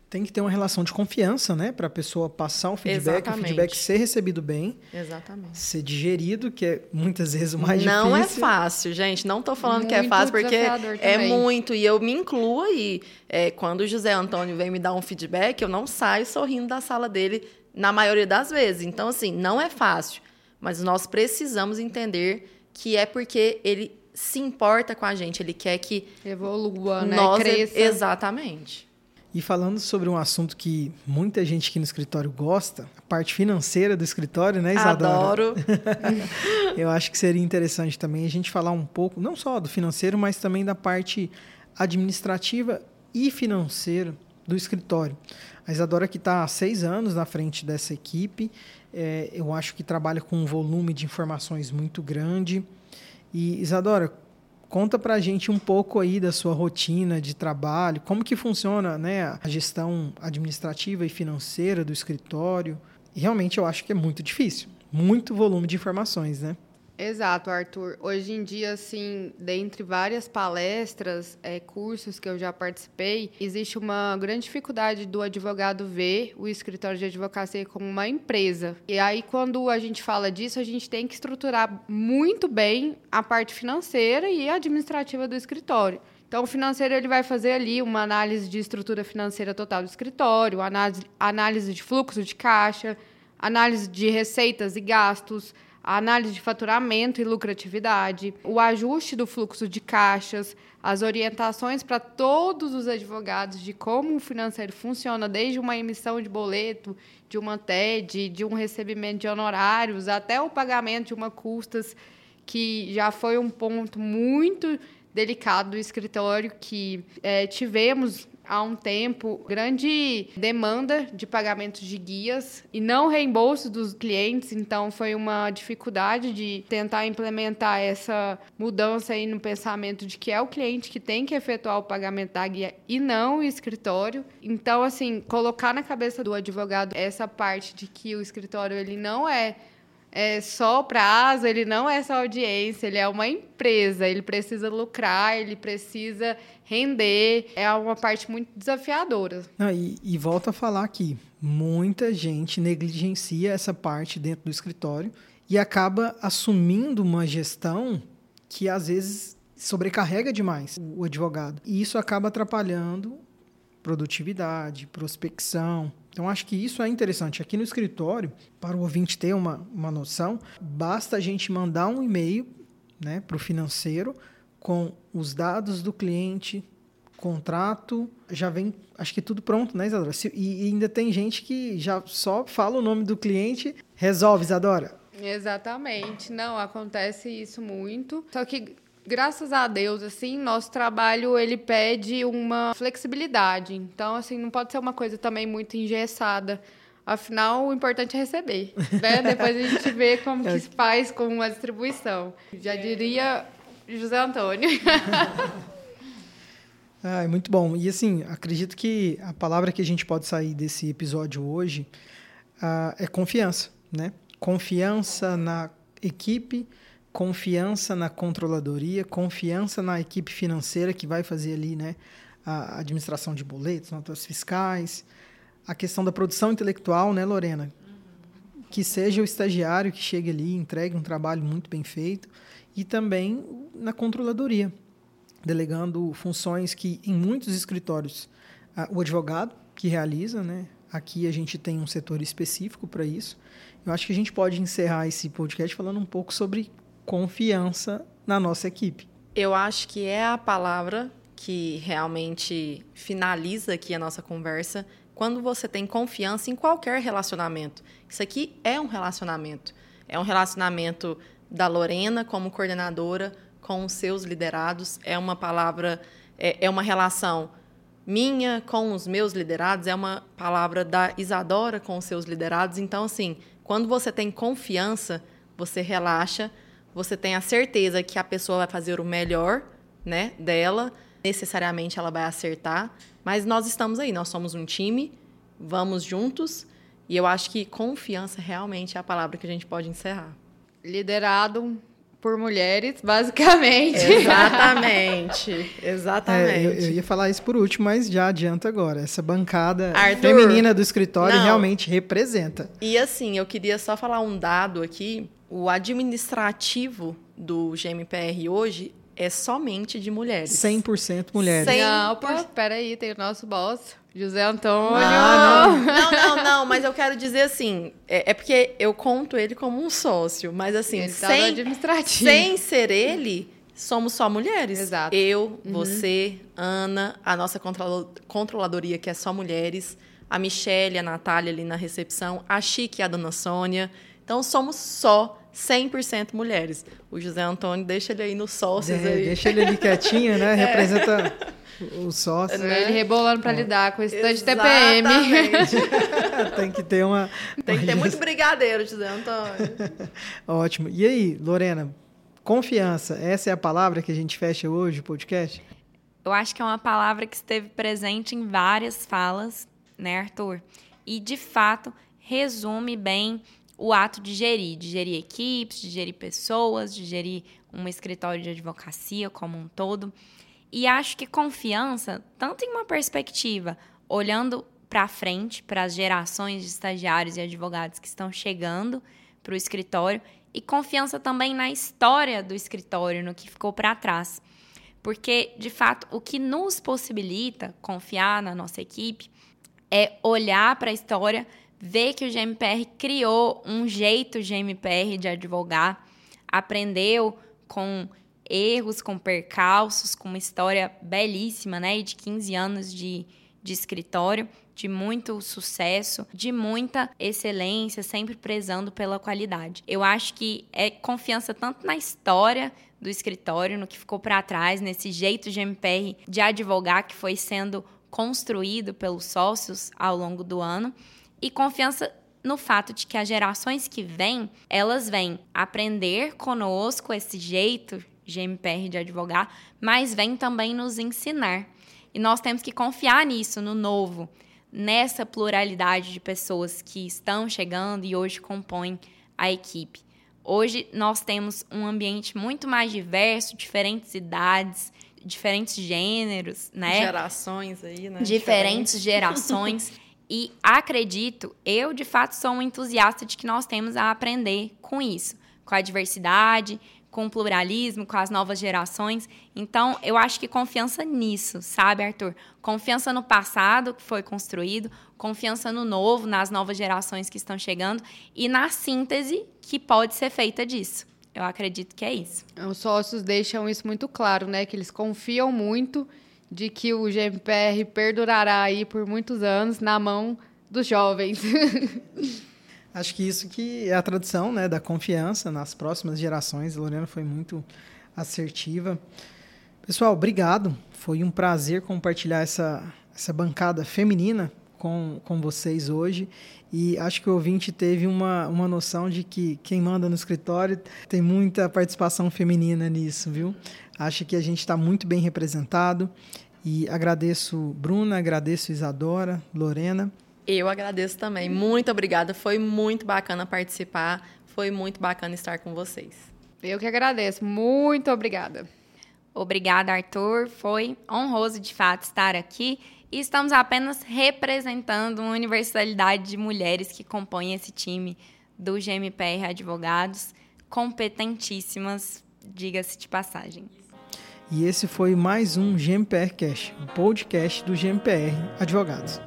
Tem que ter uma relação de confiança, né? Para a pessoa passar o feedback, Exatamente. o feedback ser recebido bem, Exatamente. ser digerido, que é muitas vezes o mais não é difícil. fácil, gente. Não tô falando que é Muito fácil, porque é muito. E eu me incluo aí. É, quando o José Antônio vem me dar um feedback, eu não saio sorrindo da sala dele na maioria das vezes. Então, assim, não é fácil. Mas nós precisamos entender que é porque ele se importa com a gente. Ele quer que Evolua, né? nós... Cresça. Exatamente. E falando sobre um assunto que muita gente aqui no escritório gosta, a parte financeira do escritório, né, Isadora? Adoro. <laughs> Eu acho que seria interessante também a gente falar um pouco, não só do financeiro, mas também da parte administrativa e financeira do escritório. A Isadora que está há seis anos na frente dessa equipe, é, eu acho que trabalha com um volume de informações muito grande. E Isadora, conta para a gente um pouco aí da sua rotina de trabalho, como que funciona né, a gestão administrativa e financeira do escritório. E realmente eu acho que é muito difícil, muito volume de informações, né? Exato, Arthur. Hoje em dia, assim, dentre várias palestras, é, cursos que eu já participei, existe uma grande dificuldade do advogado ver o escritório de advocacia como uma empresa. E aí, quando a gente fala disso, a gente tem que estruturar muito bem a parte financeira e administrativa do escritório. Então, o financeiro ele vai fazer ali uma análise de estrutura financeira total do escritório, análise, análise de fluxo de caixa, análise de receitas e gastos, a análise de faturamento e lucratividade, o ajuste do fluxo de caixas, as orientações para todos os advogados de como o financeiro funciona, desde uma emissão de boleto, de uma TED, de um recebimento de honorários, até o pagamento de uma custas, que já foi um ponto muito delicado do escritório que eh, tivemos há um tempo grande demanda de pagamentos de guias e não reembolso dos clientes, então foi uma dificuldade de tentar implementar essa mudança aí no pensamento de que é o cliente que tem que efetuar o pagamento da guia e não o escritório. Então, assim, colocar na cabeça do advogado essa parte de que o escritório ele não é é só prazo, ele não é só audiência, ele é uma empresa, ele precisa lucrar, ele precisa render, é uma parte muito desafiadora. Não, e, e volto a falar aqui, muita gente negligencia essa parte dentro do escritório e acaba assumindo uma gestão que às vezes sobrecarrega demais o advogado. E isso acaba atrapalhando produtividade, prospecção. Então, acho que isso é interessante. Aqui no escritório, para o ouvinte ter uma, uma noção, basta a gente mandar um e-mail né, para o financeiro com os dados do cliente, contrato, já vem, acho que tudo pronto, né, Isadora? Se- E, e ainda tem gente que já só fala o nome do cliente, resolve, Isadora. Exatamente. Não, acontece isso muito. Só que graças a Deus, assim, nosso trabalho ele pede uma flexibilidade. Então, assim, não pode ser uma coisa também muito engessada. Afinal, o importante é receber, né? <laughs> Depois a gente vê como que se faz com a distribuição. Já diria José Antônio. <laughs> Ah, é muito bom. E assim, acredito que a palavra que a gente pode sair desse episódio hoje ah, é confiança, né? Confiança na equipe, confiança na controladoria, confiança na equipe financeira que vai fazer ali, né? A administração de boletos, notas fiscais, a questão da produção intelectual, né, Lorena? que seja o estagiário que chegue ali, entregue um trabalho muito bem feito, e também na controladoria, delegando funções que em muitos escritórios o advogado que realiza, né? Aqui a gente tem um setor específico para isso. Eu acho que a gente pode encerrar esse podcast falando um pouco sobre confiança na nossa equipe. Eu acho que é a palavra que realmente finaliza aqui a nossa conversa. Quando você tem confiança em qualquer relacionamento. Isso aqui é um relacionamento. É um relacionamento da Lorena como coordenadora com os seus liderados. É uma palavra, é, é uma relação minha com os meus liderados, é uma palavra da Isadora com os seus liderados. Então, assim, quando você tem confiança, você relaxa, você tem a certeza que a pessoa vai fazer o melhor né, dela, necessariamente ela vai acertar, mas nós estamos aí, nós somos um time, vamos juntos, e eu acho que confiança realmente é a palavra que a gente pode encerrar. Liderado por mulheres, basicamente. Exatamente. Exatamente. <laughs> É, eu, eu, ia falar isso por último, mas já adianta agora. Essa bancada Arthur, feminina do escritório não. realmente representa. E assim, eu queria só falar um dado aqui. O administrativo do GMPR hoje é somente de mulheres. 100% mulheres. 100%. Não, pô, peraí, tem o nosso boss. José Antônio. Ah, não. não, não, não, mas eu quero dizer assim, é, é, porque eu conto ele como um sócio, mas assim, ele tá sem, sem ser ele, somos só mulheres. Exato. Eu, uhum. você, Ana, a nossa controladoria, que é só mulheres, a Michelle, a Natália ali na recepção, a Chique e a Dona Sônia. Então, somos só 100% mulheres. O José Antônio, deixa ele aí nos sócios. É, aí. Deixa ele ali <laughs> quietinho, né? É. Representa o sócio. Né? Ele rebolando para é. lidar com esse tanto de TPM. <laughs> Tem que ter uma. <laughs> Tem que ter muito brigadeiro, José Antônio. Ótimo. E aí, Lorena, confiança, essa é a palavra que a gente fecha hoje o podcast? Eu acho que é uma palavra que esteve presente em várias falas, né, Arthur? E, de fato, resume bem o ato de gerir, de gerir equipes, de gerir pessoas, de gerir um escritório de advocacia como um todo. E acho que confiança, tanto em uma perspectiva, olhando para frente, para as gerações de estagiários e advogados que estão chegando para o escritório, e confiança também na história do escritório, no que ficou para trás. Porque, de fato, o que nos possibilita confiar na nossa equipe é olhar para a história, ver que o GMPR criou um jeito GMPR de advogar, aprendeu com erros, com percalços, com uma história belíssima, né? De 15 anos de, de escritório, de muito sucesso, de muita excelência, sempre prezando pela qualidade. Eu acho que é confiança tanto na história do escritório, no que ficou para trás, nesse jeito de MPR de advogar que foi sendo construído pelos sócios ao longo do ano, e confiança no fato de que as gerações que vêm, elas vêm aprender conosco esse jeito GMPR de advogar, mas vem também nos ensinar. E nós temos que confiar nisso, no novo, nessa pluralidade de pessoas que estão chegando e hoje compõem a equipe. Hoje nós temos um ambiente muito mais diverso, diferentes idades, diferentes gêneros, né? Gerações aí, né? Diferentes, diferentes. gerações. <laughs> e acredito, eu de fato sou um entusiasta de que nós temos a aprender com isso, com a diversidade, com o pluralismo, com as novas gerações. Então, eu acho que confiança nisso, sabe, Arthur? Confiança no passado que foi construído, confiança no novo, nas novas gerações que estão chegando e na síntese que pode ser feita disso. Eu acredito que é isso. Os sócios deixam isso muito claro, né? Que eles confiam muito de que o GMPR perdurará aí por muitos anos na mão dos jovens. <laughs> Acho que isso que é a tradição né, da confiança nas próximas gerações. A Lorena foi muito assertiva. Pessoal, obrigado. Foi um prazer compartilhar essa, essa bancada feminina com, com vocês hoje. E acho que o ouvinte teve uma, uma noção de que quem manda no escritório tem muita participação feminina nisso, viu? Acho que a gente está muito bem representado. E agradeço Bruna, agradeço Isadora, Lorena. Eu agradeço também. Muito obrigada. Foi muito bacana participar. Foi muito bacana estar com vocês. Eu que agradeço. Muito obrigada. Obrigada, Arthur. Foi honroso de fato estar aqui. E estamos apenas representando uma universalidade de mulheres que compõem esse time do GMPR Advogados, competentíssimas, diga-se de passagem. E esse foi mais um GMPR Cash, o podcast do GMPR Advogados.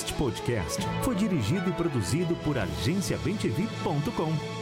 Este podcast foi dirigido e produzido por agenciabemtv.com.